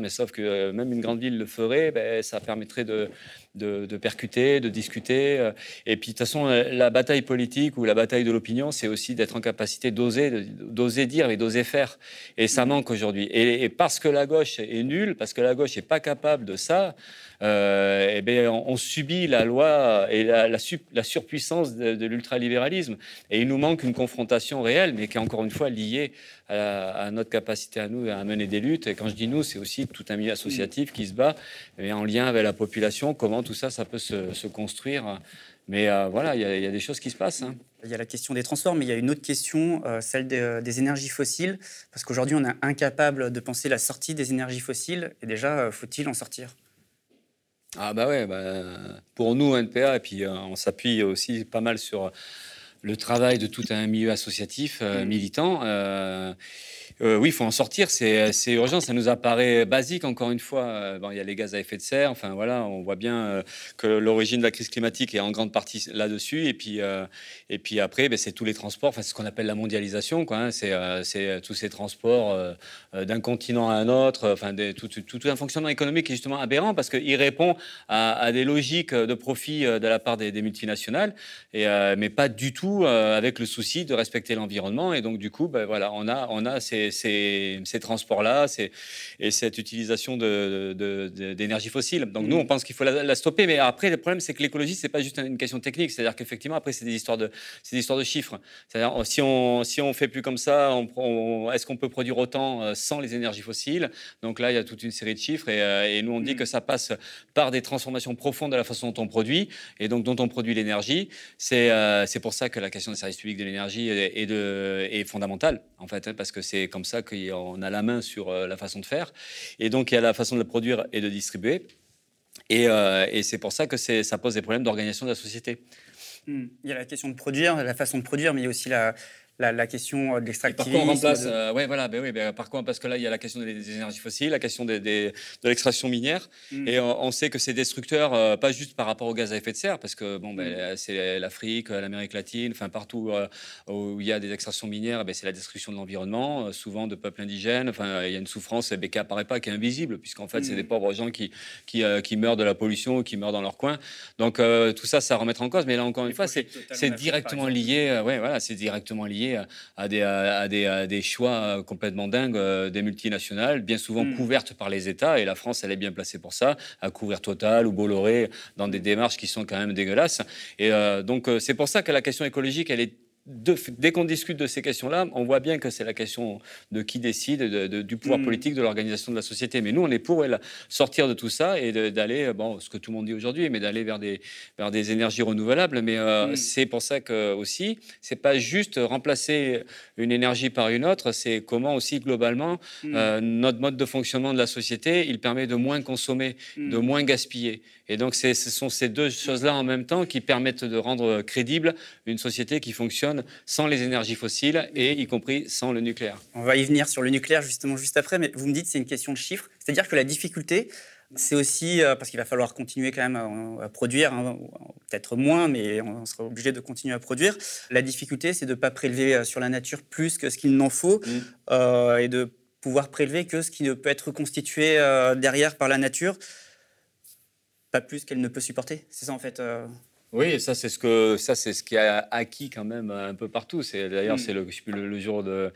mais sauf que même une grande ville le ferait, ben, ça permettrait de, de, percuter, de discuter. Euh, et puis, de toute façon, euh, la bataille politique ou la bataille de l'opinion, c'est aussi d'être en capacité d'oser, d'oser dire et d'oser faire. Et ça manque aujourd'hui. Et, parce que la gauche est nulle, parce que la gauche n'est pas capable de ça, euh, eh bien, on, subit la loi et la, surpuissance de, l'ultralibéralisme. Et il nous manque une confrontation réelle, mais qui est encore une fois liée à, notre capacité à nous à mener des luttes. Et quand je dis nous, c'est aussi tout un milieu associatif qui se bat, et en lien avec la population, comment tout ça, ça peut se, construire. Mais euh, voilà, il y, a des choses qui se passent. Hein. Il y a la question des transports, mais il y a une autre question, euh, celle des, énergies fossiles, parce qu'aujourd'hui, on est incapable de penser la sortie des énergies fossiles, et déjà, faut-il en sortir? Ah bah ouais, bah, pour nous, NPA, et puis euh, on s'appuie aussi pas mal sur le travail de tout un milieu associatif euh, mmh. militant. Euh, euh, oui, il faut en sortir, c'est urgent, ça nous apparaît basique, encore une fois. Bon, il y a les gaz à effet de serre, enfin voilà, on voit bien que l'origine de la crise climatique est en grande partie là-dessus. Et, puis et puis après, ben, c'est tous les transports, enfin, c'est ce qu'on appelle la mondialisation, quoi. Hein. c'est tous ces transports d'un continent à un autre, enfin, tout, tout, un fonctionnement économique qui est justement aberrant parce qu'il répond à, des logiques de profit de la part des, multinationales, et, mais pas du tout avec le souci de respecter l'environnement. Et donc, du coup, ben, voilà, on a, on a ces ces, transports-là et cette utilisation d'énergie fossile. Donc nous, on pense qu'il faut la, stopper. Mais après, le problème, c'est que l'écologie, c'est pas juste une question technique. C'est-à-dire qu'effectivement, après, c'est des histoires de, des histoires de chiffres. C'est-à-dire, si on, si on fait plus comme ça, on, est-ce qu'on peut produire autant euh, sans les énergies fossiles? Donc là, il y a toute une série de chiffres. Et, euh, nous, on dit mm. que ça passe par des transformations profondes de la façon dont on produit et donc dont on produit l'énergie. C'est euh, c'est pour ça que la question des services publics de l'énergie est, fondamentale, en fait, hein, parce que c'est comme ça qu'on a la main sur euh, la façon de faire. Et donc, il y a la façon de la produire et de distribuer. Et, euh, c'est pour ça que ça pose des problèmes d'organisation de la société. Hmm. Il y a la question de produire, la façon de produire, mais il y a aussi la, la, question euh, de l'extractivisme. Par quoi on remplace euh, Ouais, voilà. Ben oui, ben, par quoi Parce que là, il y a la question des, énergies fossiles, la question des, de l'extraction minière, mm. et on, sait que c'est destructeur, euh, pas juste par rapport au gaz à effet de serre, parce que bon, ben, mm. c'est l'Afrique, l'Amérique latine, enfin partout où il y a des extractions minières, ben, c'est la destruction de l'environnement, souvent de peuples indigènes. Enfin, il y a une souffrance ben, qui apparaît pas, qui est invisible, puisqu'en fait, c'est des mm. pauvres gens qui qui, qui, meurent de la pollution qui meurent dans leur coin. Donc tout ça, ça remettre en cause. Mais là, encore une fois, c'est directement lié. ouais, voilà, c'est directement lié à des, à des, des choix complètement dingues euh, des multinationales, bien souvent hmm. couvertes par les États, et la France, elle est bien placée pour ça, à couvrir Total ou Bolloré dans des démarches qui sont quand même dégueulasses. Et euh, donc, euh, c'est pour ça que la question écologique, elle est dès qu'on discute de ces questions-là, on voit bien que c'est la question de qui décide, du pouvoir mm. politique, de l'organisation de la société. Mais nous, on est pour sortir de tout ça et d'aller, bon, ce que tout le monde dit aujourd'hui, mais d'aller vers des, vers des énergies renouvelables. Mais euh, mm. c'est pour ça que aussi, c'est pas juste remplacer une énergie par une autre, c'est comment aussi globalement mm. euh, notre mode de fonctionnement de la société, il permet de moins consommer, de moins gaspiller. Et donc, ce sont ces deux choses-là en même temps qui permettent de rendre crédible une société qui fonctionne sans les énergies fossiles et y compris sans le nucléaire. On va y venir sur le nucléaire justement juste après, mais vous me dites c'est une question de chiffres. C'est-à-dire que la difficulté, c'est aussi euh, parce qu'il va falloir continuer quand même à, produire, hein, peut-être moins, mais on sera obligé de continuer à produire. La difficulté, c'est de ne pas prélever euh, sur la nature plus que ce qu'il n'en faut mmh. euh, et de pouvoir prélever que ce qui ne peut être constitué derrière par la nature pas plus qu'elle ne peut supporter. C'est ça en fait. Oui, ça c'est ce que ça c'est ce qui a acquis quand même un peu partout. C'est d'ailleurs hmm. c'est le, le, jour de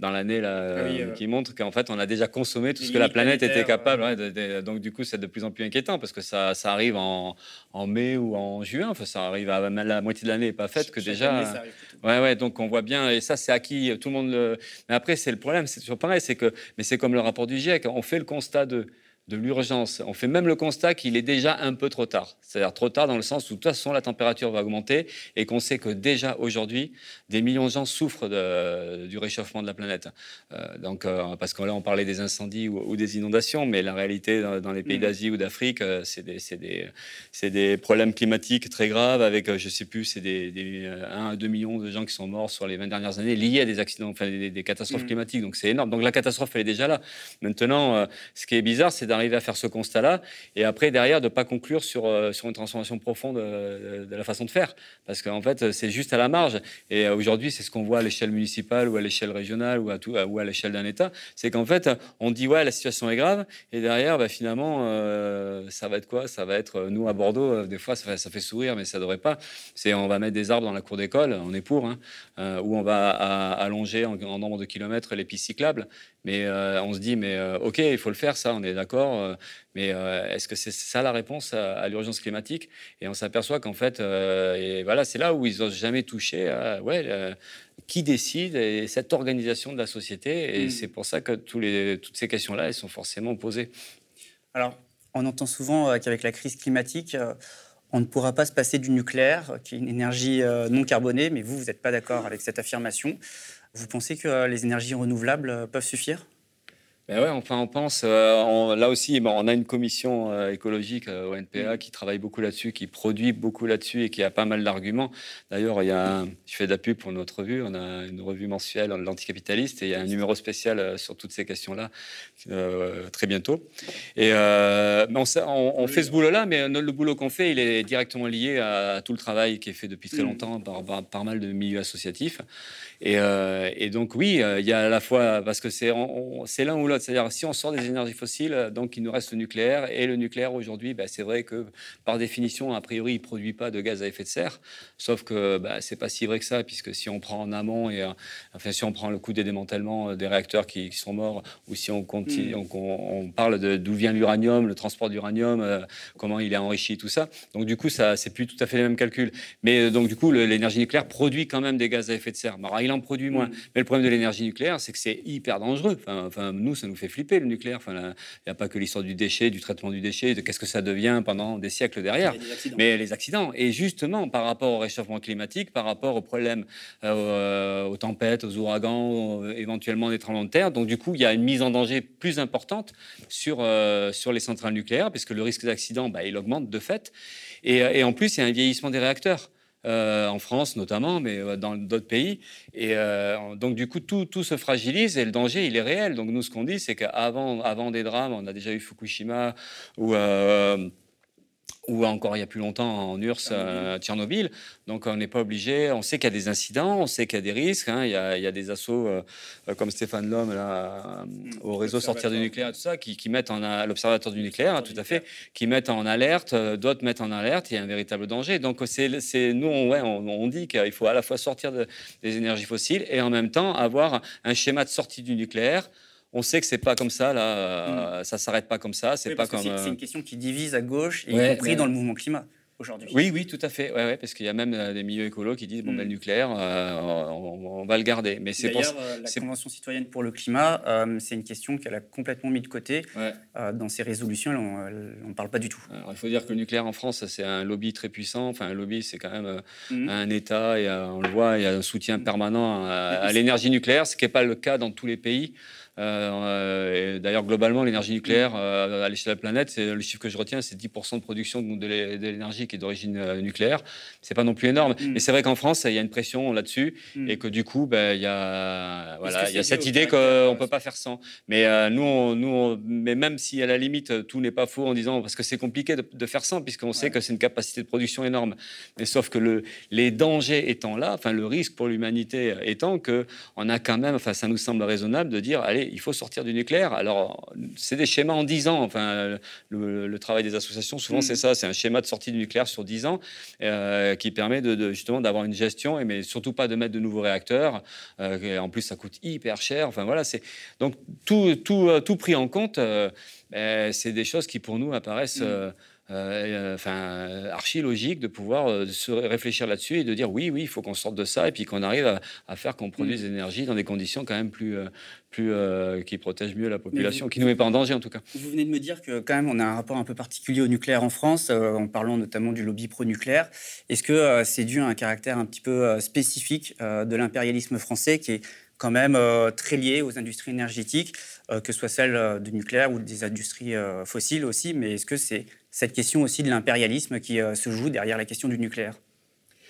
dans l'année là, ah euh, qui montre qu'en fait on a déjà consommé tout ce que la planète était capable. donc du coup c'est de plus en plus inquiétant parce que ça, ça arrive en, en, mai ou en juin. Enfin ça arrive à la moitié de l'année n'est pas faite que déjà. ouais ouais donc on voit bien et ça c'est acquis tout le monde. Le... Mais après c'est le problème c'est toujours pareil c'est que mais c'est comme le rapport du GIEC on fait le constat de de l'urgence. On fait même le constat qu'il est déjà un peu trop tard. C'est-à-dire trop tard dans le sens où de toute façon la température va augmenter et qu'on sait que déjà aujourd'hui, des millions de gens souffrent du réchauffement de la planète. Euh, donc, euh, parce que là, on parlait des incendies ou, des inondations, mais la réalité dans, les pays mmh. d'Asie ou d'Afrique, euh, c'est des, des, problèmes climatiques très graves avec, je ne sais plus, c'est des, 1 à 2 millions de gens qui sont morts sur les 20 dernières années liés à des accidents, enfin des, catastrophes mmh. climatiques. Donc c'est énorme. Donc la catastrophe, elle est déjà là. Maintenant, ce qui est bizarre, c'est d'arriver à faire ce constat-là et après, derrière, de ne pas conclure sur, sur une transformation profonde de, la façon de faire. Parce qu'en fait, c'est juste à la marge. Et aujourd'hui, c'est ce qu'on voit à l'échelle municipale ou à l'échelle régionale ou à, à l'échelle d'un État. C'est qu'en fait, on dit, ouais, la situation est grave. Et derrière, bah, finalement, euh, ça va être quoi? Ça va être, nous, à Bordeaux, euh, des fois, ça fait, ça fait, sourire, mais ça devrait pas. C'est on va mettre des arbres dans la cour d'école, on est pour, hein, euh, ou on va allonger en, en, nombre de kilomètres les pistes cyclables. Mais on se dit, mais OK, il faut le faire, ça, on est d'accord. Mais euh, est-ce que c'est ça la réponse à, l'urgence climatique? Et on s'aperçoit qu'en fait, euh, et voilà, c'est là où ils n'osent jamais toucher à ouais, qui décide et cette organisation de la société. Et hmm. c'est pour ça que tous les, toutes ces questions-là, elles sont forcément posées. Alors, on entend souvent euh, qu'avec la crise climatique, on ne pourra pas se passer du nucléaire, qui est une énergie non carbonée, mais vous, vous n'êtes pas d'accord avec cette affirmation. Vous pensez que les énergies renouvelables peuvent suffire? Ben ouais, enfin, on pense, euh, là aussi, bon, on a une commission euh, écologique euh, au NPA mm. qui travaille beaucoup là-dessus, qui produit beaucoup là-dessus et qui a pas mal d'arguments. D'ailleurs, il y a, je fais de la pub pour notre revue, on a une revue mensuelle, l'anticapitaliste, et il y a un numéro spécial sur toutes ces questions-là très bientôt. Et on, on, fait ce boulot-là, mais le boulot qu'on fait, il est directement lié à, tout le travail qui est fait depuis très mm. longtemps par, par, par mal de milieux associatifs. Euh, et, donc oui, euh, il y a à la fois parce que c'est l'un ou l'autre, c'est-à-dire si on sort des énergies fossiles, euh, donc il nous reste le nucléaire et le nucléaire aujourd'hui, bah, c'est vrai que par définition, a priori, il produit pas de gaz à effet de serre, sauf que bah, c'est pas si vrai que ça puisque si on prend en amont et enfin si on prend le coût des démantèlements des réacteurs qui, sont morts ou si on continue, mm. on, parle d'où vient l'uranium, le transport d'uranium, comment il est enrichi, tout ça. Donc du coup, ça c'est plus tout à fait les mêmes calculs. Mais donc du coup, l'énergie nucléaire produit quand même des gaz à effet de serre. Il en produit moins. Mm. Mais le problème de l'énergie nucléaire, c'est que c'est hyper dangereux. Enfin, nous, ça nous fait flipper le nucléaire. Enfin, il n'y a pas que l'histoire du déchet, du traitement du déchet, de qu'est-ce que ça devient pendant des siècles derrière. Mais les accidents. Et justement, par rapport au réchauffement climatique, par rapport aux problèmes, euh, aux tempêtes, aux ouragans, euh, éventuellement des tremblements de terre. Donc, du coup, il y a une mise en danger plus importante sur, euh, sur les centrales nucléaires, puisque le risque d'accident, bah, il augmente de fait. Et, et en plus, il y a un vieillissement des réacteurs. Euh, en France notamment, mais euh, dans d'autres pays. Et euh, donc, du coup, tout, tout, se fragilise et le danger, il est réel. Donc, nous, ce qu'on dit, c'est qu'avant avant des drames, on a déjà eu Fukushima ou ou encore il y a plus longtemps en URSS à Tchernobyl. Donc on n'est pas obligé, on sait qu'il y a des incidents, on sait qu'il y a des risques, hein. il, y a, des assauts euh, comme Stéphane Lhomme là, au réseau Sortir du nucléaire, tout ça, qui, mettent en l'observateur du nucléaire, hein, tout à fait, qui mettent en alerte, euh, d'autres mettent en alerte, il y a un véritable danger. Donc c'est nous, on, ouais, on, dit qu'il faut à la fois sortir des énergies fossiles et en même temps avoir un schéma de sortie du nucléaire on sait que c'est pas comme ça, là, mm. ça s'arrête pas comme ça. C'est pas comme. C'est euh, une question qui divise à gauche, y compris dans le mouvement climat. Aujourd'hui. Oui, oui, tout à fait. Ouais, ouais, parce qu'il y a même euh, des milieux écolos qui disent bon, ben, le mm. nucléaire, euh, on, va le garder. Mais c'est la Convention citoyenne pour le climat, c'est une question qu'elle a complètement mis de côté dans ses résolutions. On ne parle pas du tout. il faut dire que le nucléaire en France, c'est un lobby très puissant. Enfin, un lobby, c'est quand même mm. un État et on le voit, il y a un soutien permanent à l'énergie nucléaire, ce qui n'est pas le cas dans tous les pays. Euh, D'ailleurs, globalement, l'énergie nucléaire euh, à l'échelle de la planète, c'est le chiffre que je retiens, c'est 10% de production de, l'énergie qui est d'origine euh, nucléaire. C'est pas non plus énorme, mm. mais c'est vrai qu'en France, il y a une pression là-dessus mm. et que du coup, ben, il y a, voilà, il y a cette idée qu'on peut pas faire sans. Mais euh, nous, mais même si à la limite tout n'est pas faux en disant parce que c'est compliqué de, faire sans puisqu'on sait que c'est une capacité de production énorme. Mais sauf que le, les dangers étant là, enfin le risque pour l'humanité étant que on a quand même, enfin ça nous semble raisonnable de dire allez il faut sortir du nucléaire. Alors, c'est des schémas en 10 ans. Enfin, le, travail des associations, souvent, mm. c'est ça. C'est un schéma de sortie du nucléaire sur 10 ans euh, qui permet de, justement d'avoir une gestion, mais surtout pas de mettre de nouveaux réacteurs. Euh, en plus, ça coûte hyper cher. Enfin, voilà. C'est donc tout, tout, tout pris en compte. Euh, c'est des choses qui pour nous apparaissent mm. Euh, enfin, archi logique de pouvoir euh, se réfléchir là-dessus et de dire oui, oui, il faut qu'on sorte de ça et puis qu'on arrive à, faire qu'on produise de mm. l'énergie dans des conditions quand même plus, euh, plus qui protègent mieux la population, qui ne nous met pas en danger en tout cas. Vous venez de me dire que quand même on a un rapport un peu particulier au nucléaire en France, en parlant notamment du lobby pro-nucléaire. Est-ce que c'est dû à un caractère un petit peu spécifique de l'impérialisme français qui est quand même très lié aux industries énergétiques, que ce soit celles du nucléaire ou des industries fossiles aussi, mais est-ce que c'est cette question aussi de l'impérialisme qui euh, se joue derrière la question du nucléaire.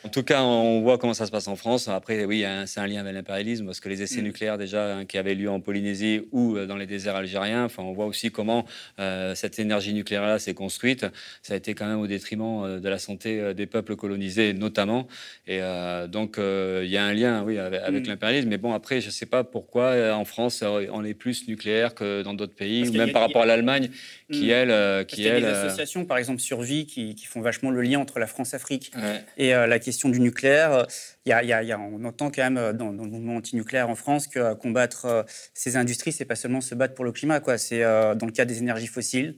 En tout cas, on voit comment ça se passe en France. Après, oui, c'est un lien avec l'impérialisme, parce que les essais mm. nucléaires déjà hein, qui avaient lieu en Polynésie ou euh, dans les déserts algériens, enfin, on voit aussi comment euh, cette énergie nucléaire-là s'est construite. Ça a été quand même au détriment de la santé des peuples colonisés, notamment. Et donc, il y a un lien, oui, avec, mm. l'impérialisme. Mais bon, après, je ne sais pas pourquoi en France on est plus nucléaire que dans d'autres pays, ou même par rapport à l'Allemagne, qui mm. elle, qui il y a des associations, par exemple Survie, qui, qui, font vachement le lien entre la France-Afrique et la question du nucléaire, il y a, on entend quand même euh, dans, le mouvement anti-nucléaire en France que euh, combattre euh, ces industries, c'est pas seulement se battre pour le climat, quoi. C'est dans le cas des énergies fossiles,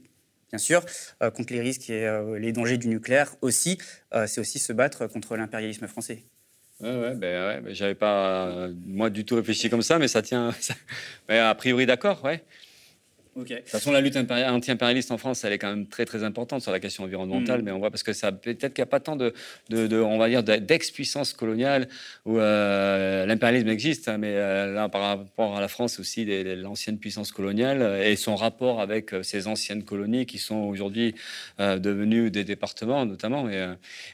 bien sûr, contre les risques et les dangers du nucléaire aussi, c'est aussi se battre contre l'impérialisme français. Ouais, ouais, ben, ouais j'avais pas moi du tout réfléchi comme ça, mais ça tient. a priori, d'accord, ouais. De toute façon, la lutte anti-impérialiste en France, elle est quand même très très importante sur la question environnementale, mm. mais on voit parce que ça peut-être qu'il n'y a pas tant de, de, on va dire, d'ex-puissance coloniale où euh, l'impérialisme existe, hein, mais euh, là, par rapport à la France aussi, l'ancienne puissance coloniale et son rapport avec euh, ces anciennes colonies qui sont aujourd'hui devenues des départements, notamment. Mais,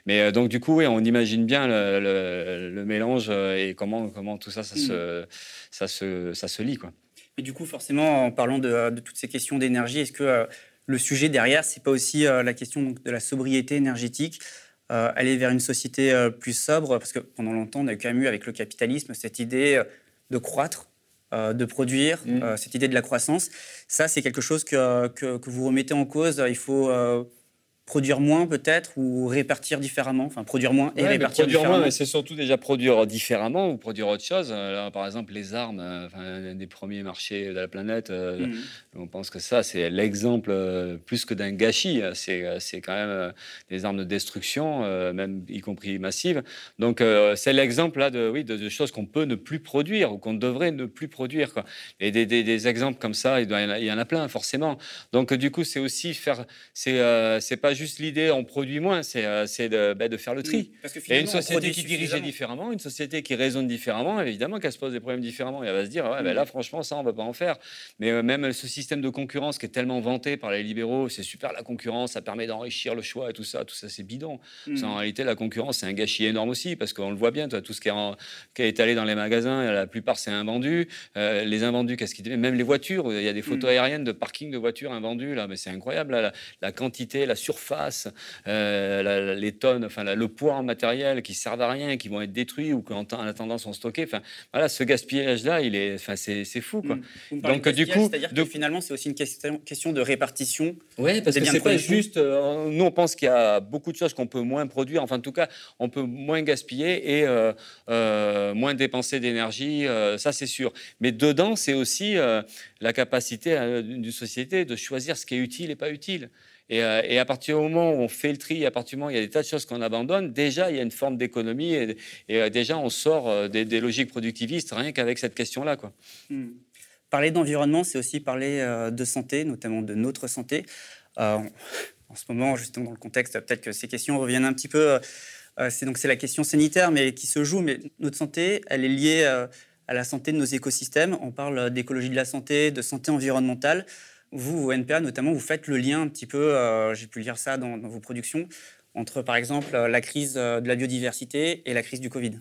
mais donc du coup, oui, on imagine bien le, mélange et comment comment tout ça, ça mm. se ça se ça se lie, quoi. Et du coup, forcément, en parlant de, toutes ces questions d'énergie, est-ce que euh, le sujet derrière, c'est pas aussi euh, la question de la sobriété énergétique euh, aller vers une société plus sobre, parce que pendant longtemps, on a quand même eu avec le capitalisme cette idée de croître, de produire, mmh. cette idée de la croissance. Ça, c'est quelque chose que, que, que, vous remettez en cause. Il faut produire moins peut-être ou répartir différemment Enfin, produire moins et répartir produire différemment. Moins, c'est surtout déjà produire différemment ou produire autre chose. Euh, par exemple, les armes, euh, un des premiers marchés de la planète, euh, mm. on pense que ça, c'est l'exemple plus que d'un gâchis. C'est, c'est quand même des armes de destruction, même y compris massives. Donc, c'est l'exemple là de, oui, de, choses qu'on peut ne plus produire ou qu'on devrait ne plus produire. Quoi. Et des, des, exemples comme ça, il, doit, il y en a plein, forcément. Donc, du coup, c'est aussi faire. C'est, c'est pas juste l'idée on produit moins, c'est euh, de, bah, de, faire le tri. et une société qui dirige différemment, une société qui raisonne différemment, évidemment qu'elle se pose des problèmes différemment. Et elle va se dire, ouais, ben là, franchement, ça, on va pas en faire. Mais euh, même ce système de concurrence qui est tellement vanté par les libéraux, c'est super la concurrence, ça permet d'enrichir le choix et tout ça, tout ça, c'est bidon. Mm. En réalité, la concurrence, c'est un gâchis énorme aussi, parce qu'on le voit bien, tout ce qui est, qui est étalé dans les magasins, la plupart, c'est invendu. Euh, les invendus, qu'est-ce qui Même les voitures, il y a des photos mm. aériennes de parking de voitures invendues, là, mais c'est incroyable, la, la, quantité, la surface face, euh, les tonnes, enfin le poids en matériel qui servent à rien, qui vont être détruits ou qu'en attendant sont stockés. Enfin voilà, ce gaspillage-là, il est, enfin c'est fou quoi. Mmh. Donc du coup, c'est-à-dire que finalement c'est aussi une question, question de répartition. Oui, parce que c'est pas juste. Euh, nous on pense qu'il y a beaucoup de choses qu'on peut moins produire. Enfin en tout cas, on peut moins gaspiller et euh, moins dépenser d'énergie. ça c'est sûr. Mais dedans, c'est aussi la capacité d'une société de choisir ce qui est utile et pas utile. Euh, et, à partir du moment où on fait le tri, à partir du moment où il y a des tas de choses qu'on abandonne, déjà il y a une forme d'économie et, euh, déjà on sort euh, des, logiques productivistes rien qu'avec cette question-là. Hmm. Parler d'environnement, c'est aussi parler de santé, notamment de notre santé. en ce moment, justement, dans le contexte, peut-être que ces questions reviennent un petit peu. c'est donc c'est la question sanitaire, mais qui se joue. Mais notre santé, elle est liée à la santé de nos écosystèmes. On parle d'écologie de la santé, de santé environnementale. Vous, au NPA notamment, vous faites le lien un petit peu, euh, j'ai pu lire ça dans, dans, vos productions, entre par exemple la crise euh, de la biodiversité et la crise du Covid.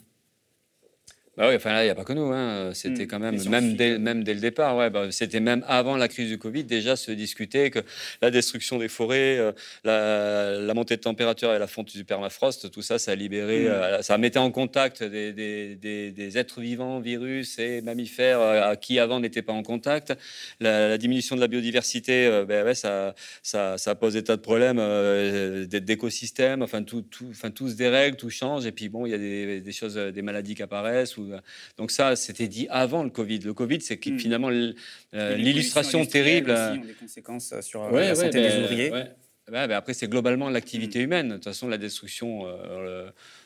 Bah oui, enfin là, il n'y a pas que nous. Hein. C'était mmh. quand même, même dès, même dès le départ, ouais, bah, c'était même avant la crise du Covid, déjà se discuter que la destruction des forêts, euh, la, montée de température et la fonte du permafrost, tout ça, ça a libéré, mmh. euh, ça mettait en contact des, des, des, êtres vivants, virus et mammifères euh, à qui avant n'étaient pas en contact. La, diminution de la biodiversité, ben ouais, ça, ça, ça, pose des tas de problèmes d'écosystèmes, enfin tout, tout, enfin dérègle, tout change, et puis bon, il y a des, choses, des maladies qui apparaissent Ou, donc ça, c'était dit avant le Covid. Le Covid, c'est hmm. finalement l'illustration terrible. Aussi ont des conséquences sur la santé des ben, ouvriers. Ben, après, c'est globalement l'activité hmm. humaine. De toute façon, la destruction,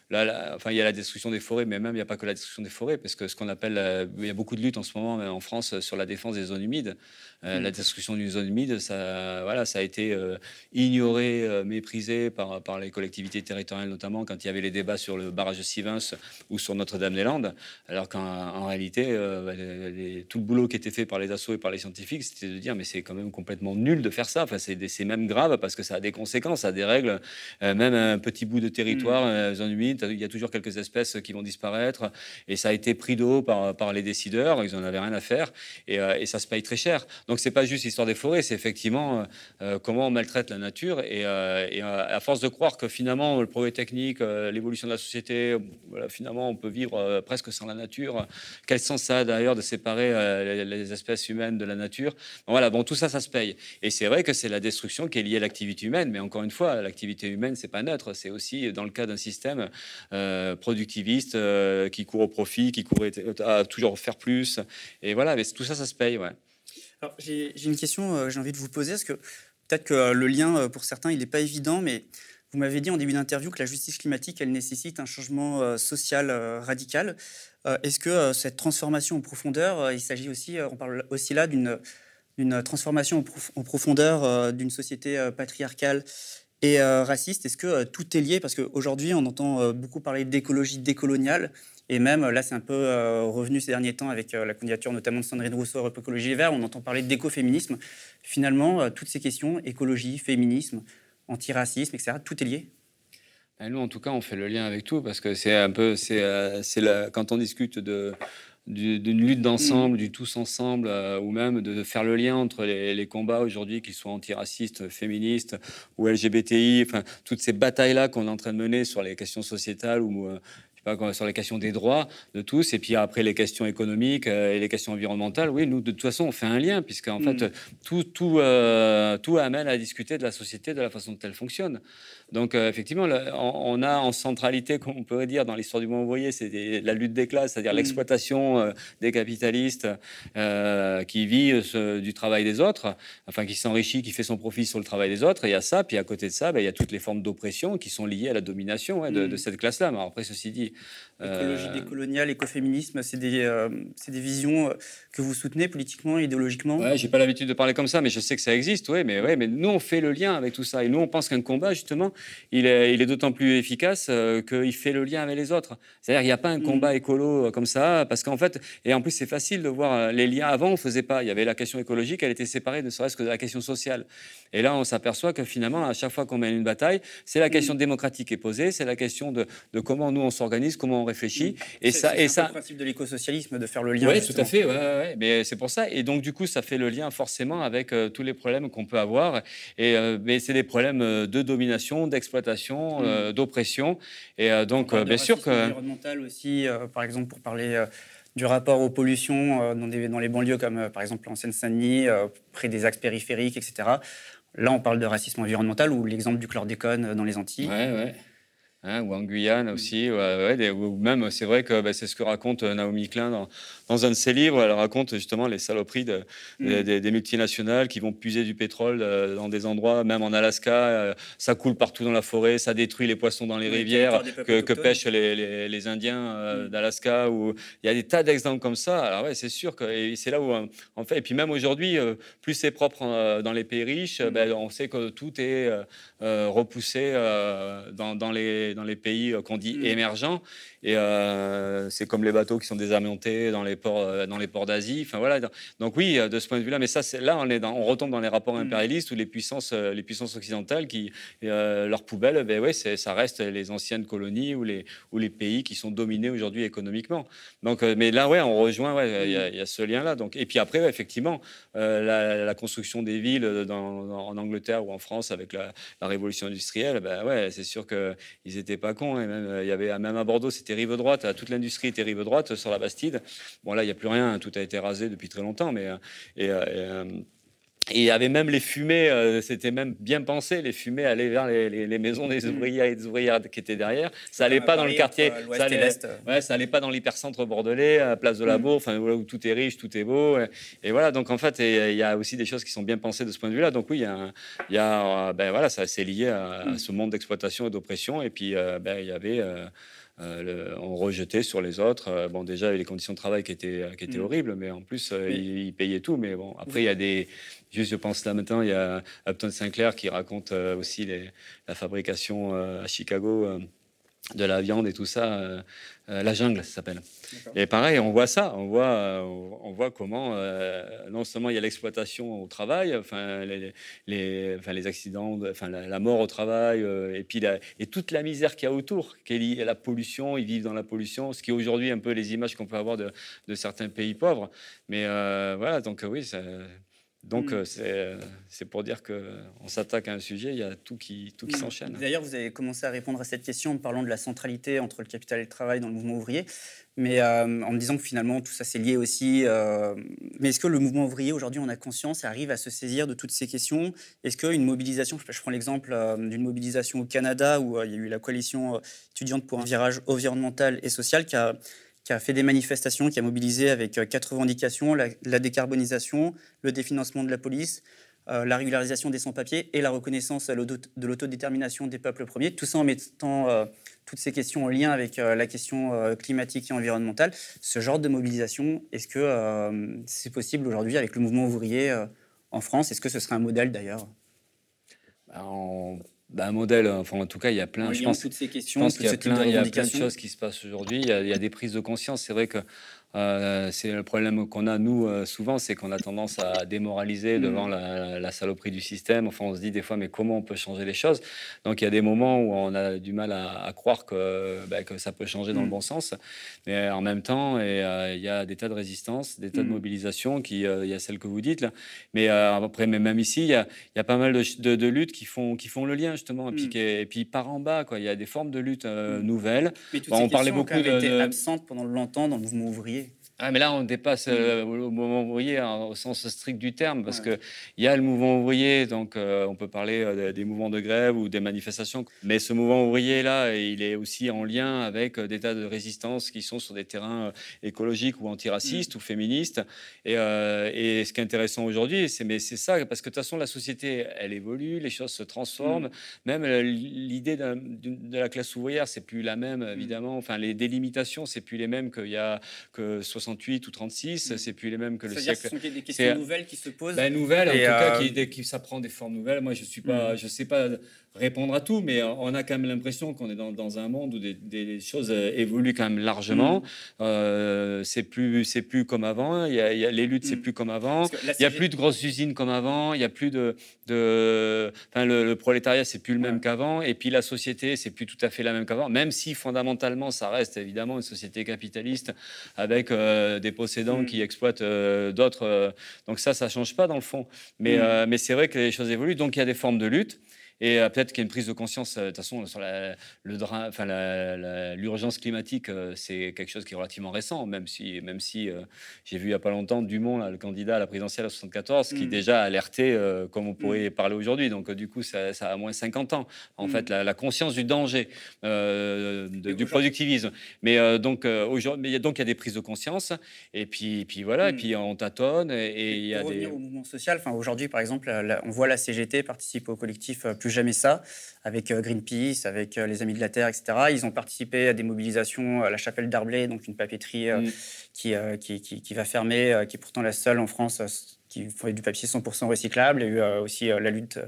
Là, enfin, il y a la destruction des forêts, mais même il n'y a pas que la destruction des forêts, parce que ce qu'on appelle, euh, il y a beaucoup de luttes en ce moment en France sur la défense des zones humides. Euh, mm. La destruction d'une zone humide, ça, voilà, ça a été euh, ignoré, méprisé par, par les collectivités territoriales, notamment quand il y avait les débats sur le barrage de Sivens ou sur Notre-Dame-des-Landes, alors qu'en réalité, bah, tout le boulot qui était fait par les assos et par les scientifiques, c'était de dire, mais c'est quand même complètement nul de faire ça. Enfin, c'est même grave parce que ça a des conséquences, ça a des règles. même un petit bout de territoire, mm. zone humide il y a toujours quelques espèces qui vont disparaître. Et ça a été pris de haut par, par les décideurs. Ils n'en avaient rien à faire. Et, euh, et, ça se paye très cher. Donc, c'est pas juste l'histoire des forêts, c'est effectivement euh, comment on maltraite la nature. Et, euh, à force de croire que finalement, le progrès technique, l'évolution de la société, finalement, on peut vivre presque sans la nature. Quel sens ça a d'ailleurs de séparer les, espèces humaines de la nature? Voilà, bon, tout ça, ça se paye. Et c'est vrai que c'est la destruction qui est liée à l'activité humaine. Mais encore une fois, l'activité humaine, c'est pas neutre. C'est aussi dans le cas d'un système euh, productiviste euh, qui court au profit, qui court à toujours faire plus. Et voilà, mais tout ça, ça se paye. Ouais. J'ai une question, euh, j'ai envie de vous poser, parce que peut-être que le lien, pour certains, il n'est pas évident, mais vous m'avez dit en début d'interview que la justice climatique, elle nécessite un changement social radical. Est-ce que cette transformation en profondeur, il s'agit aussi, on parle aussi là d'une transformation en profondeur d'une société patriarcale et euh, raciste. Est-ce que euh, tout est lié? Parce qu'aujourd'hui, on entend euh, beaucoup parler d'écologie décoloniale. Et même, là, c'est un peu revenu ces derniers temps avec la candidature notamment de Sandrine Rousseau, Europe Écologie Les. On entend parler d'écoféminisme. Finalement, toutes ces questions, écologie, féminisme, antiracisme, etc., tout est lié? Ben, nous, en tout cas, on fait le lien avec tout parce que c'est un peu, c'est, quand on discute de, d'une lutte d'ensemble, mm. du tous ensemble, euh, ou même de faire le lien entre les, combats aujourd'hui, qu'ils soient antiracistes, féministes ou LGBTI, enfin toutes ces batailles-là qu'on est en train de mener sur les questions sociétales ou euh, sur les questions des droits de tous, et puis après les questions économiques euh, et les questions environnementales, oui, nous, de toute façon, on fait un lien, puisqu'en en fait, mm. tout, tout, tout amène à discuter de la société, de la façon dont elle fonctionne. Donc, euh, effectivement, on a en centralité, comme on pourrait dire, dans l'histoire du monde ouvrier, c'est la lutte des classes, c'est-à-dire mm. l'exploitation euh, des capitalistes euh, qui vit du travail des autres, enfin, qui s'enrichit, qui fait son profit sur le travail des autres. il y a ça, puis à côté de ça, ben, il y a toutes les formes d'oppression qui sont liées à la domination de, mm. cette classe-là. Mais après, ceci dit. Écologie décoloniale, écoféminisme, c'est des, des visions que vous soutenez politiquement, idéologiquement? Ouais, j'ai pas l'habitude de parler comme ça, mais je sais que ça existe, oui, mais, ouais, mais nous, on fait le lien avec tout ça. Et nous, on pense qu'un combat, justement, il est, il est d'autant plus efficace euh, qu'il fait le lien avec les autres. C'est-à-dire qu'il n'y a pas un mm. combat écolo euh, comme ça, parce qu'en fait, et en plus c'est facile de voir euh, les liens. Avant, on ne faisait pas. Il y avait la question écologique, elle était séparée ne serait-ce que de la question sociale. Et là, on s'aperçoit que finalement, à chaque fois qu'on mène une bataille, c'est la question mm. démocratique qui est posée, c'est la question de, de comment nous on s'organise, comment on réfléchit. Mm. Et ça, et ça. le principe de l'écosocialisme, de faire le lien. Oui, tout à fait. Ouais, Mais c'est pour ça. Et donc du coup, ça fait le lien forcément avec tous les problèmes qu'on peut avoir. Et mais c'est des problèmes de domination, d'exploitation euh, mm. d'oppression. Et euh, donc, euh, bien sûr que. environnemental aussi, par exemple, pour parler du rapport aux pollutions dans, dans, les banlieues comme par exemple en Seine-Saint-Denis, près des axes périphériques, etc. Là, on parle de racisme environnemental ou l'exemple du chlordécone dans les Antilles. Ouais, ouais. Hein, ou en Guyane aussi, ouais, ou même c'est vrai que bah, c'est ce que raconte Naomi Klein dans, dans un de ses livres, elle raconte justement les saloperies de, mm. des, multinationales qui vont puiser du pétrole euh, dans des endroits, même en Alaska, euh, ça coule partout dans la forêt, ça détruit les poissons dans les rivières que, pêchent les, les, Indiens euh, mm. d'Alaska. Où il y a des tas d'exemples comme ça. Alors ouais, c'est sûr que c'est là où en fait, et puis même aujourd'hui, plus c'est propre dans les pays riches, mm. ben, on sait que tout est repoussé dans, dans, les, dans les pays qu'on dit émergents. Et c'est comme les bateaux qui sont désamiantés dans les ports, euh, dans les ports d'Asie. Enfin voilà. Donc oui, euh, de ce point de vue-là, mais ça, c'est là, on est dans, on retombe dans les rapports mm. impérialistes où les puissances, euh, les puissances occidentales qui leurs poubelles, ben ouais, ça reste les anciennes colonies ou les ou les pays qui sont dominés aujourd'hui économiquement. Donc, mais là, ouais, on rejoint, ouais, il y, a ce lien-là. Donc, et puis après, effectivement, la, construction des villes dans, en Angleterre ou en France avec la, révolution industrielle, ben ouais, c'est sûr que ils étaient pas cons. Et même, il y avait même à Bordeaux, c'était rive droite, toute l'industrie était rive droite sur la Bastide. Bon, là, il n'y a plus rien, tout a été rasé depuis très longtemps, mais. Euh, et, euh, Et il y avait même les fumées, euh, c'était même bien pensé, les fumées allaient vers les, maisons des mmh. ouvriers et des ouvrières qui étaient derrière. Ça allait pas dans le quartier, ça allait, ouais, ça allait pas dans l'hypercentre bordelais, à Place de la mmh. Bourg, enfin où tout est riche, tout est beau. Et, voilà, donc en fait, il y a aussi des choses qui sont bien pensées de ce point de vue-là. Donc oui, il y a, y a ben voilà, ça c'est lié à, mmh. ce monde d'exploitation et d'oppression. Et puis euh, ben, il y avait euh, on rejetait sur les autres. Euh, bon, déjà, il y avait les conditions de travail qui étaient, qui étaient mm. horribles, mais en plus, euh, ils, payaient tout. Mais bon, après, il y a des. Juste, je pense là maintenant, il y a Upton Sinclair qui raconte aussi la fabrication à Chicago de la viande et tout ça. Euh, euh, la jungle, ça s'appelle. Et pareil, on voit ça. On voit, euh, on voit comment non seulement il y a l'exploitation au travail, enfin les, les, enfin, les accidents, enfin la, mort au travail, et puis et toute la misère qu'il y a autour, qui est liée à la pollution. Ils vivent dans la pollution, ce qui est aujourd'hui un peu les images qu'on peut avoir de, de, certains pays pauvres. Mais voilà, donc oui, ça, donc, mm. euh, c'est pour dire qu'on s'attaque à un sujet, il y a tout qui, tout qui mm. s'enchaîne. D'ailleurs, vous avez commencé à répondre à cette question en parlant de la centralité entre le capital et le travail dans le mouvement ouvrier, mais euh, en me disant que finalement, tout ça, c'est lié aussi. Euh, mais est-ce que le mouvement ouvrier, aujourd'hui, on a conscience et arrive à se saisir de toutes ces questions? Est-ce qu'une mobilisation, je prends l'exemple d'une mobilisation au Canada, où il y a eu la coalition étudiante pour un virage environnemental et social qui a qui a fait des manifestations, qui a mobilisé avec euh, quatre revendications, la, décarbonisation, le définancement de la police, euh, la régularisation des sans-papiers et la reconnaissance de l'autodétermination des peuples premiers, tout ça en mettant euh, toutes ces questions en lien avec la question climatique et environnementale. Ce genre de mobilisation, est-ce que c'est possible aujourd'hui avec le mouvement ouvrier en France? Est-ce que ce serait un modèle d'ailleurs? Ben, bah, un modèle, enfin en tout cas, il y a plein. je pense, toutes ces questions, je pense qu'il y a plein, il y a plein de choses qui se passent aujourd'hui. Il, il, y a des prises de conscience. C'est vrai que euh, c'est le problème qu'on a, nous, euh, souvent, c'est qu'on a tendance à démoraliser mm. devant la, saloperie du système. Enfin, on se dit des fois, mais comment on peut changer les choses? Donc, il y a des moments où on a du mal à, croire que, bah, que, ça peut changer dans le mm. bon sens. Mais en même temps, et, euh, il y a des tas de résistances, des tas de mm. mobilisations, qui, il y a celles que vous dites. Là. Mais après, mais même ici, il y, a, il y a pas mal de, luttes qui font, qui font le lien, justement. Et puis, et puis, par en bas, quoi. il y a des formes de lutte nouvelles. Mais on parlait beaucoup de, été absentes pendant longtemps dans le mouvement ouvrier. Ah, mais là, on dépasse euh, mm. le mouvement ouvrier hein, au sens strict du terme, parce que qu'il y a le mouvement ouvrier, donc euh, on peut parler euh, des mouvements de grève ou des manifestations, mais ce mouvement ouvrier-là, il est aussi en lien avec des tas de résistances qui sont sur des terrains écologiques ou antiracistes mm. ou féministes. Et, et, ce qui est intéressant aujourd'hui, c'est c'est ça, parce que de toute façon, la société, elle évolue, les choses se transforment. Mm. Même l'idée de la classe ouvrière, c'est plus la même, évidemment. Enfin, les délimitations, c'est plus les mêmes qu'il y a que 60 68 ou 36, mm. c'est plus les mêmes que le siècle. Ce sont des questions nouvelles qui se posent. Ben, nouvelles, en tout cas, euh, qui, ça prend des formes nouvelles. Moi, je suis pas, mm. je sais pas répondre à tout, mais on a quand même l'impression qu'on est dans, dans, un monde où des, choses euh, évoluent quand même largement. Mm. Euh, c'est plus, c'est plus comme avant. Il y a, les luttes, c'est plus comme avant. Il n'y a plus de grosses usines comme avant. Il y a plus de, de enfin, le, prolétariat, c'est plus le même qu'avant. Et puis la société, c'est plus tout à fait la même qu'avant. Même si fondamentalement, ça reste évidemment une société capitaliste avec euh, des possédants mm. qui exploitent euh, d'autres. Donc ça, ça change pas dans le fond. Mais, mm. mais c'est vrai que les choses évoluent. Donc il y a des formes de lutte. Et euh, peut-être qu'il y a une prise de conscience, euh, de toute façon, sur la, le enfin, l'urgence climatique, euh, c'est quelque chose qui est relativement récent, même si, même si j'ai vu il n'y a pas longtemps Dumont, là, le candidat à la présidentielle à 74, qui mm. déjà alerté comme on pourrait mm. parler aujourd'hui. Donc, du coup, ça, a moins 50 ans, en mm. fait, la, conscience du danger, du productivisme. Mais donc, aujourd'hui, donc, il y a des prises de conscience. Et puis, puis voilà, et puis on tâtonne. Et, il y a pour des. au mouvement social, enfin, aujourd'hui, par exemple, on voit la CGT participer au collectif jamais ça, avec euh, Greenpeace, avec euh, les Amis de la Terre, etc. Ils ont participé à des mobilisations à la chapelle d'Arblay, donc une papeterie euh, mm. qui, qui, qui, va fermer, qui est pourtant la seule en France qui fait du papier 100% recyclable. Il y a eu aussi la lutte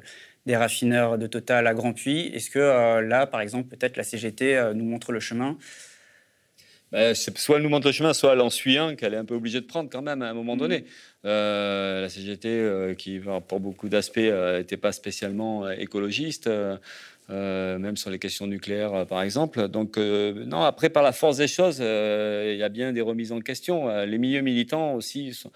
des raffineurs de Total à Grand Puy. Est-ce que là, par exemple, peut-être la CGT nous montre le chemin bah, soit elle nous montre le chemin, soit elle en suit un qu'elle est un peu obligée de prendre quand même à un moment mm. donné. Euh, la CGT, euh, qui pour beaucoup d'aspects n'était euh, pas spécialement écologiste, même sur les questions nucléaires par exemple. Donc non, après par la force des choses, il y a bien des remises en question. Les milieux militants aussi sont,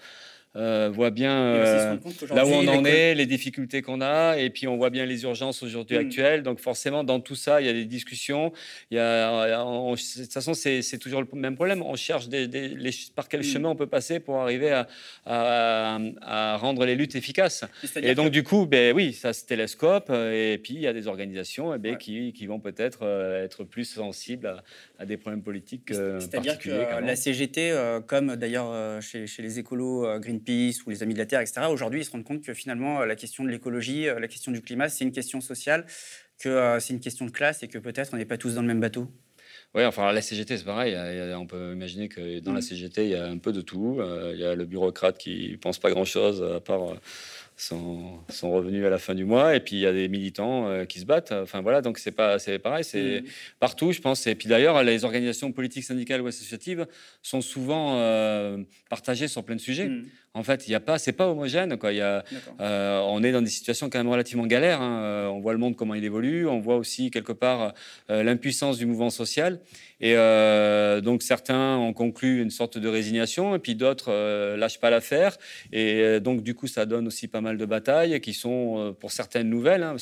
voit bien là où on en est, les difficultés qu'on a, et puis on voit bien les urgences aujourd'hui mm. actuelles. Donc forcément, dans tout ça, il y a des discussions. Il y a, de toute façon, c'est toujours le même problème. On cherche des, les, par quel mm. chemin on peut passer pour arriver à, à, rendre les luttes efficaces. Et donc, du coup, ben, oui, ça se télescope. Et puis, il y a des organisations eh ben, qui, qui, vont peut-être euh, être plus sensibles à, des problèmes politiques. Euh, C'est-à-dire que la CGT, euh, comme d'ailleurs chez, chez, les écolos, Greenpeace ou les Amis de la Terre, etc., aujourd'hui, ils se rendent compte que finalement, la question de l'écologie, la question du climat, c'est une question sociale, que c'est une question de classe et que peut-être on n'est pas tous dans le même bateau oui, enfin, la CGT, c'est pareil. On peut imaginer que dans la mm. CGT, il y a un peu de tout. Euh, il y a le bureaucrate qui pense pas grand-chose à part euh, son, son, revenu à la fin du mois. Et puis, il y a des militants euh, qui se battent. Enfin, voilà, donc c'est pas, c'est pareil. C'est mm. partout, je pense. Et puis, d'ailleurs, les organisations politiques, syndicales ou associatives sont souvent partagées sur plein de sujets. Mm. En fait, il y a pas, c'est pas homogène. Quoi. Il y a, euh, on est dans des situations quand même relativement galères. Hein. Euh, on voit le monde comment il évolue. On voit aussi quelque part euh, l'impuissance du mouvement social. Et donc certains ont conclu une sorte de résignation, et puis d'autres lâchent pas l'affaire. Et donc du coup, ça donne aussi pas mal de batailles qui sont pour certaines nouvelles. Hein,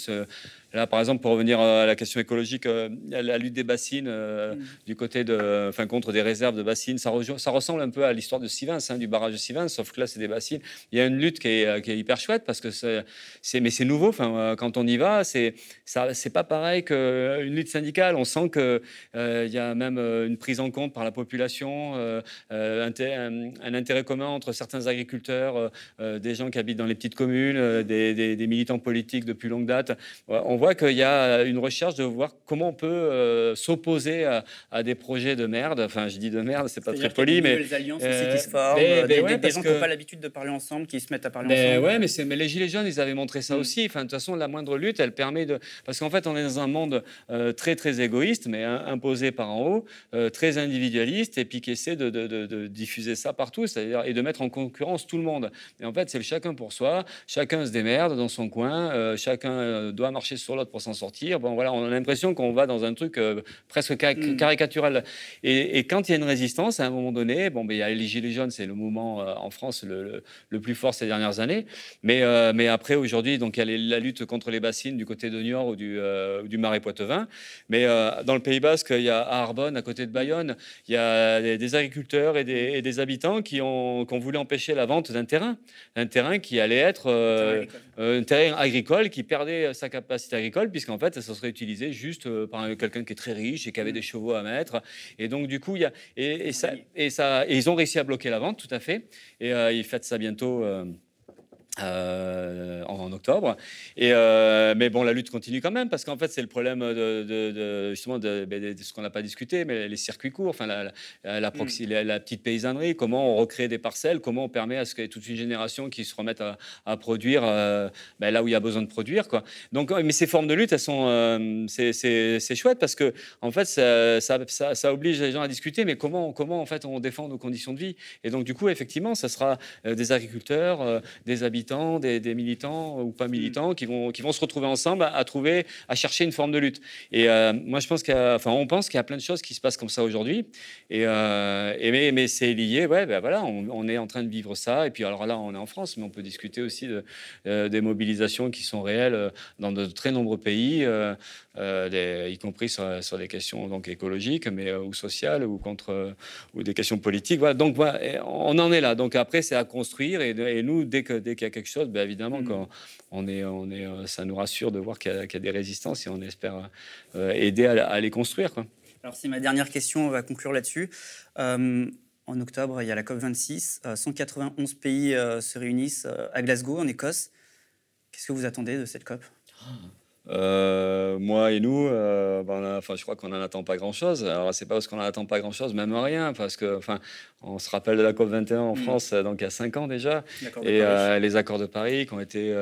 Là, par exemple, pour revenir à la question écologique, euh, la lutte des bassines euh, mm. du côté de, enfin, contre des réserves de bassines, ça, ça ressemble un peu à l'histoire de Sivins, hein, du barrage de Sivins, sauf que là, c'est des bassines. Il y a une lutte qui est, euh, qui est hyper chouette parce que c'est, mais c'est nouveau. Enfin, quand on y va, c'est, ça, c'est pas pareil qu'une lutte syndicale. On sent que il y a même une prise en compte par la population, un, un, intérêt commun entre certains agriculteurs, des gens qui habitent dans les petites communes, des, des, militants politiques de plus longue date. On voit qu'il y a une recherche de voir comment on peut euh, s'opposer à, des projets de merde. Enfin, je dis de merde, c'est pas très poli, mais des alliances aussi qui se euh, forment, ben, ben des, des, gens qui n'ont pas l'habitude de parler ensemble, qui se mettent à parler ensemble. Ouais, mais, mais les gilets jaunes, ils avaient montré ça aussi. Enfin, de toute façon, la moindre lutte, elle permet de, parce qu'en fait, on est dans un monde euh, très très égoïste, mais imposé par en haut, très individualiste, et puis qui essaie de, de, de diffuser ça partout, c'est-à-dire et de mettre en concurrence tout le monde. Et en fait, c'est le chacun pour soi, chacun se démerde dans son coin, chacun doit marcher sur l'autre pour s'en sortir. Bon, voilà, on a l'impression qu'on va dans un truc euh, presque mm. caricatural. Et, quand il y a une résistance, à un moment donné, bon, ben, il y a les Gilets jaunes, c'est le mouvement euh, en France le, le, plus fort ces dernières années. Mais, euh, mais après, aujourd'hui, donc, il y a la lutte contre les bassines du côté de Niort ou du, du Marais Poitevin. Mais dans le Pays Basque, il y a à Arbonne, à côté de Bayonne, il y a des, agriculteurs et des, des, habitants qui ont, qui ont voulu empêcher la vente d'un terrain. Un terrain qui allait être un terrain agricole qui perdait sa capacité agricole, puisqu'en fait, ça serait utilisé juste euh, par quelqu'un qui est très riche et qui avait mm. des chevaux à mettre. Et donc, du coup, il y a, et, ça, et, ça, et ils ont réussi à bloquer la vente, tout à fait. Et euh, ils fêtent ça bientôt. Euh, euh, en, octobre. Et, euh, mais bon, la lutte continue quand même parce qu'en fait, c'est le problème de, justement ben, de, ce qu'on n'a pas discuté, mais les circuits courts, enfin la, la, mm. la, petite paysannerie, comment on recrée des parcelles, comment on permet à ce ait toute une génération qui se remette à, produire euh, ben, là où il y a besoin de produire, quoi. Donc, mais ces formes de lutte, elles sont, c'est chouette parce que en fait, ça, ça, ça, oblige les gens à discuter, mais comment, comment en fait on défend nos conditions de vie. Et donc, du coup, effectivement, ça sera des agriculteurs, des habitants des, militants ou pas militants qui vont, qui vont se retrouver ensemble à, trouver, à chercher une forme de lutte. Et euh, moi, je pense enfin, on pense qu'il y a plein de choses qui se passent comme ça aujourd'hui. Et, euh, mais, mais c'est lié, ouais, ben voilà, on, est en train de vivre ça. Et puis alors là, on est en France, mais on peut discuter aussi de, euh, des mobilisations qui sont réelles dans de très nombreux pays. Euh, y compris sur, des questions donc écologiques, mais euh, ou sociales ou contre euh, ou des questions politiques. Voilà. Donc voilà, on en est là. Donc après, c'est à construire et, nous, dès que dès qu'il y a quelque chose, ben, évidemment, mm. quand on est on est, ça nous rassure de voir qu'il y, a des résistances et on espère aider à, les construire. Quoi. Alors c'est ma dernière question, on va conclure là-dessus. en octobre, il y a la COP 26. 191 pays se réunissent à Glasgow, en Écosse. Qu'est-ce que vous attendez de cette COP? Ah. Euh, moi et nous, euh, ben, enfin, je crois qu'on n'en attend pas grand-chose. Alors, c'est pas parce qu'on n'en attend pas grand-chose, même rien, parce que, on se rappelle de la COP 21 en mm. France, euh, donc il y a cinq ans déjà, et les accords de Paris qui ont été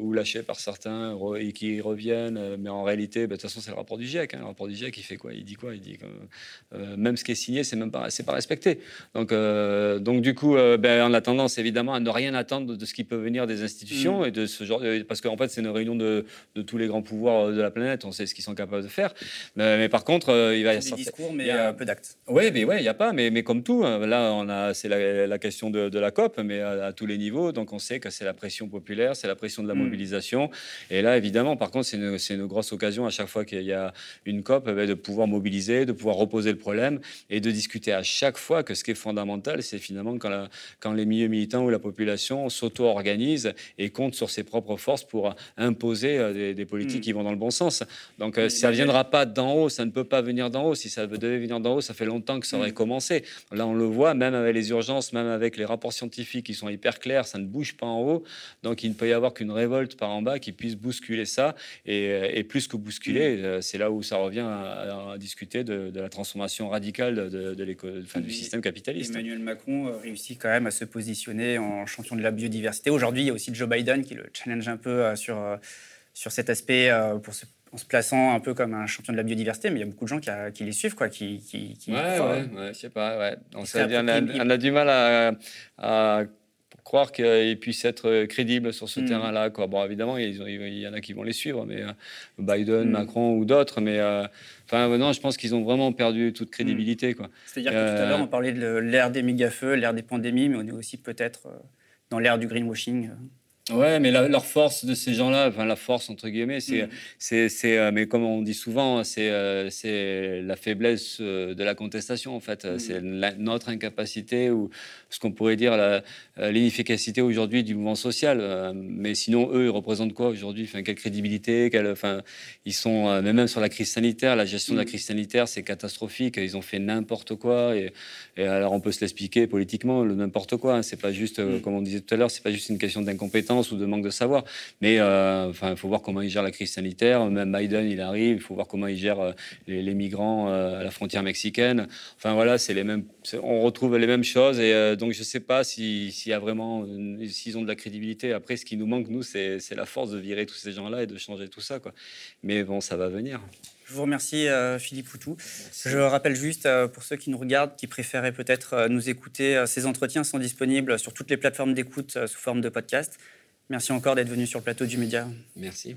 ou lâchés par certains et qui reviennent, mais en réalité, ben, de toute façon, c'est le rapport du GIEC. Hein. le rapport du GIEC, il fait quoi? Il dit quoi? Il dit que même ce qui est signé, c'est même pas, c'est pas respecté. Donc, donc du coup, ben, on a tendance évidemment à ne rien attendre de, ce qui peut venir des institutions mm. et de ce genre, parce qu'en fait, c'est une réunion de, de tous les grands pouvoir de la planète. on sait ce qu'ils sont capables de faire. Mais, par contre, il va y avoir. discours, mais peu d'actes. Oui, mais ouais, il n'y a pas. Mais, mais comme tout, hein, là, on a, c'est la, question de, la COP, mais à, tous les niveaux. Donc on sait que c'est la pression populaire, c'est la pression de la hmm. mobilisation. Et là, évidemment, par contre, c'est une, une, grosse occasion à chaque fois qu'il y a une COP eh ben, de pouvoir mobiliser, de pouvoir reposer le problème et de discuter à chaque fois que ce qui est fondamental, c'est finalement quand, la, quand les milieux militants ou la population s'auto-organisent et comptent sur ses propres forces pour imposer euh, des, politiques hmm. qui vont dans le bon sens. Donc euh, ça ne viendra pas d'en haut, ça ne peut pas venir d'en haut. Si ça devait venir d'en haut, ça fait longtemps que ça aurait hmm. commencé. Là, on le voit, même avec les urgences, même avec les rapports scientifiques qui sont hyper clairs, ça ne bouge pas en haut. Donc il ne peut y avoir qu'une révolte par en bas qui puisse bousculer ça. Et, euh, plus que bousculer, c'est là où ça revient à, discuter de, la transformation radicale de, de du système capitaliste. Emmanuel Macron réussit quand même à se positionner en champion de la biodiversité. Aujourd'hui, il y a aussi Joe Biden qui le challenge un peu euh, sur, euh, sur cet aspect euh, pour en se plaçant un peu comme un champion de la biodiversité, mais il y a beaucoup de gens qui, qui les suivent, quoi, qui, qui, ouais, ouais, ouais, je sais pas, ouais. On, a, du mal à, à croire qu'ils puissent être crédibles sur ce hmm. terrain-là. Bon, évidemment, il y, en a qui vont les suivre, mais Biden, hmm. Macron ou d'autres, mais enfin, non, je pense qu'ils ont vraiment perdu toute crédibilité. Hmm. C'est-à-dire que tout à l'heure, on parlait de l'ère des méga-feux, l'ère des pandémies, mais on est aussi peut-être dans l'ère du greenwashing. Ouais, mais leur force de ces gens-là, enfin la force entre guillemets, c'est, mm. c'est, c'est, euh, mais comme on dit souvent, c'est, euh, c'est la faiblesse euh, de la contestation en fait. Mm. C'est notre incapacité ou ce qu'on pourrait dire l'inefficacité aujourd'hui du mouvement social. mais sinon, eux, ils représentent quoi aujourd'hui? Enfin, quelle crédibilité quelle, Enfin, ils sont, mais même sur la crise sanitaire, la gestion de la mm. crise sanitaire, c'est catastrophique. Ils ont fait n'importe quoi. Et, et, alors, on peut se l'expliquer politiquement, le n'importe quoi. Hein. c'est pas juste, comme on disait tout à l'heure, c'est pas juste une question d'incompétence ou de manque de savoir. Mais euh, enfin, il faut voir comment il gère la crise sanitaire. Même Biden, il arrive. Il faut voir comment il gère euh, les, migrants euh, à la frontière mexicaine. Enfin voilà, c'est les mêmes. On retrouve les mêmes choses. Et donc je sais pas s'il y a vraiment, s'ils ont de la crédibilité. Après, ce qui nous manque nous, c'est la force de virer tous ces gens-là et de changer tout ça, quoi. Mais bon, ça va venir. Je vous remercie, Philippe Poutou. Je rappelle juste, pour ceux qui nous regardent, qui préféraient peut-être nous écouter, ces entretiens sont disponibles sur toutes les plateformes d'écoute sous forme de podcast. Merci encore d'être venu sur le plateau du Média. Merci.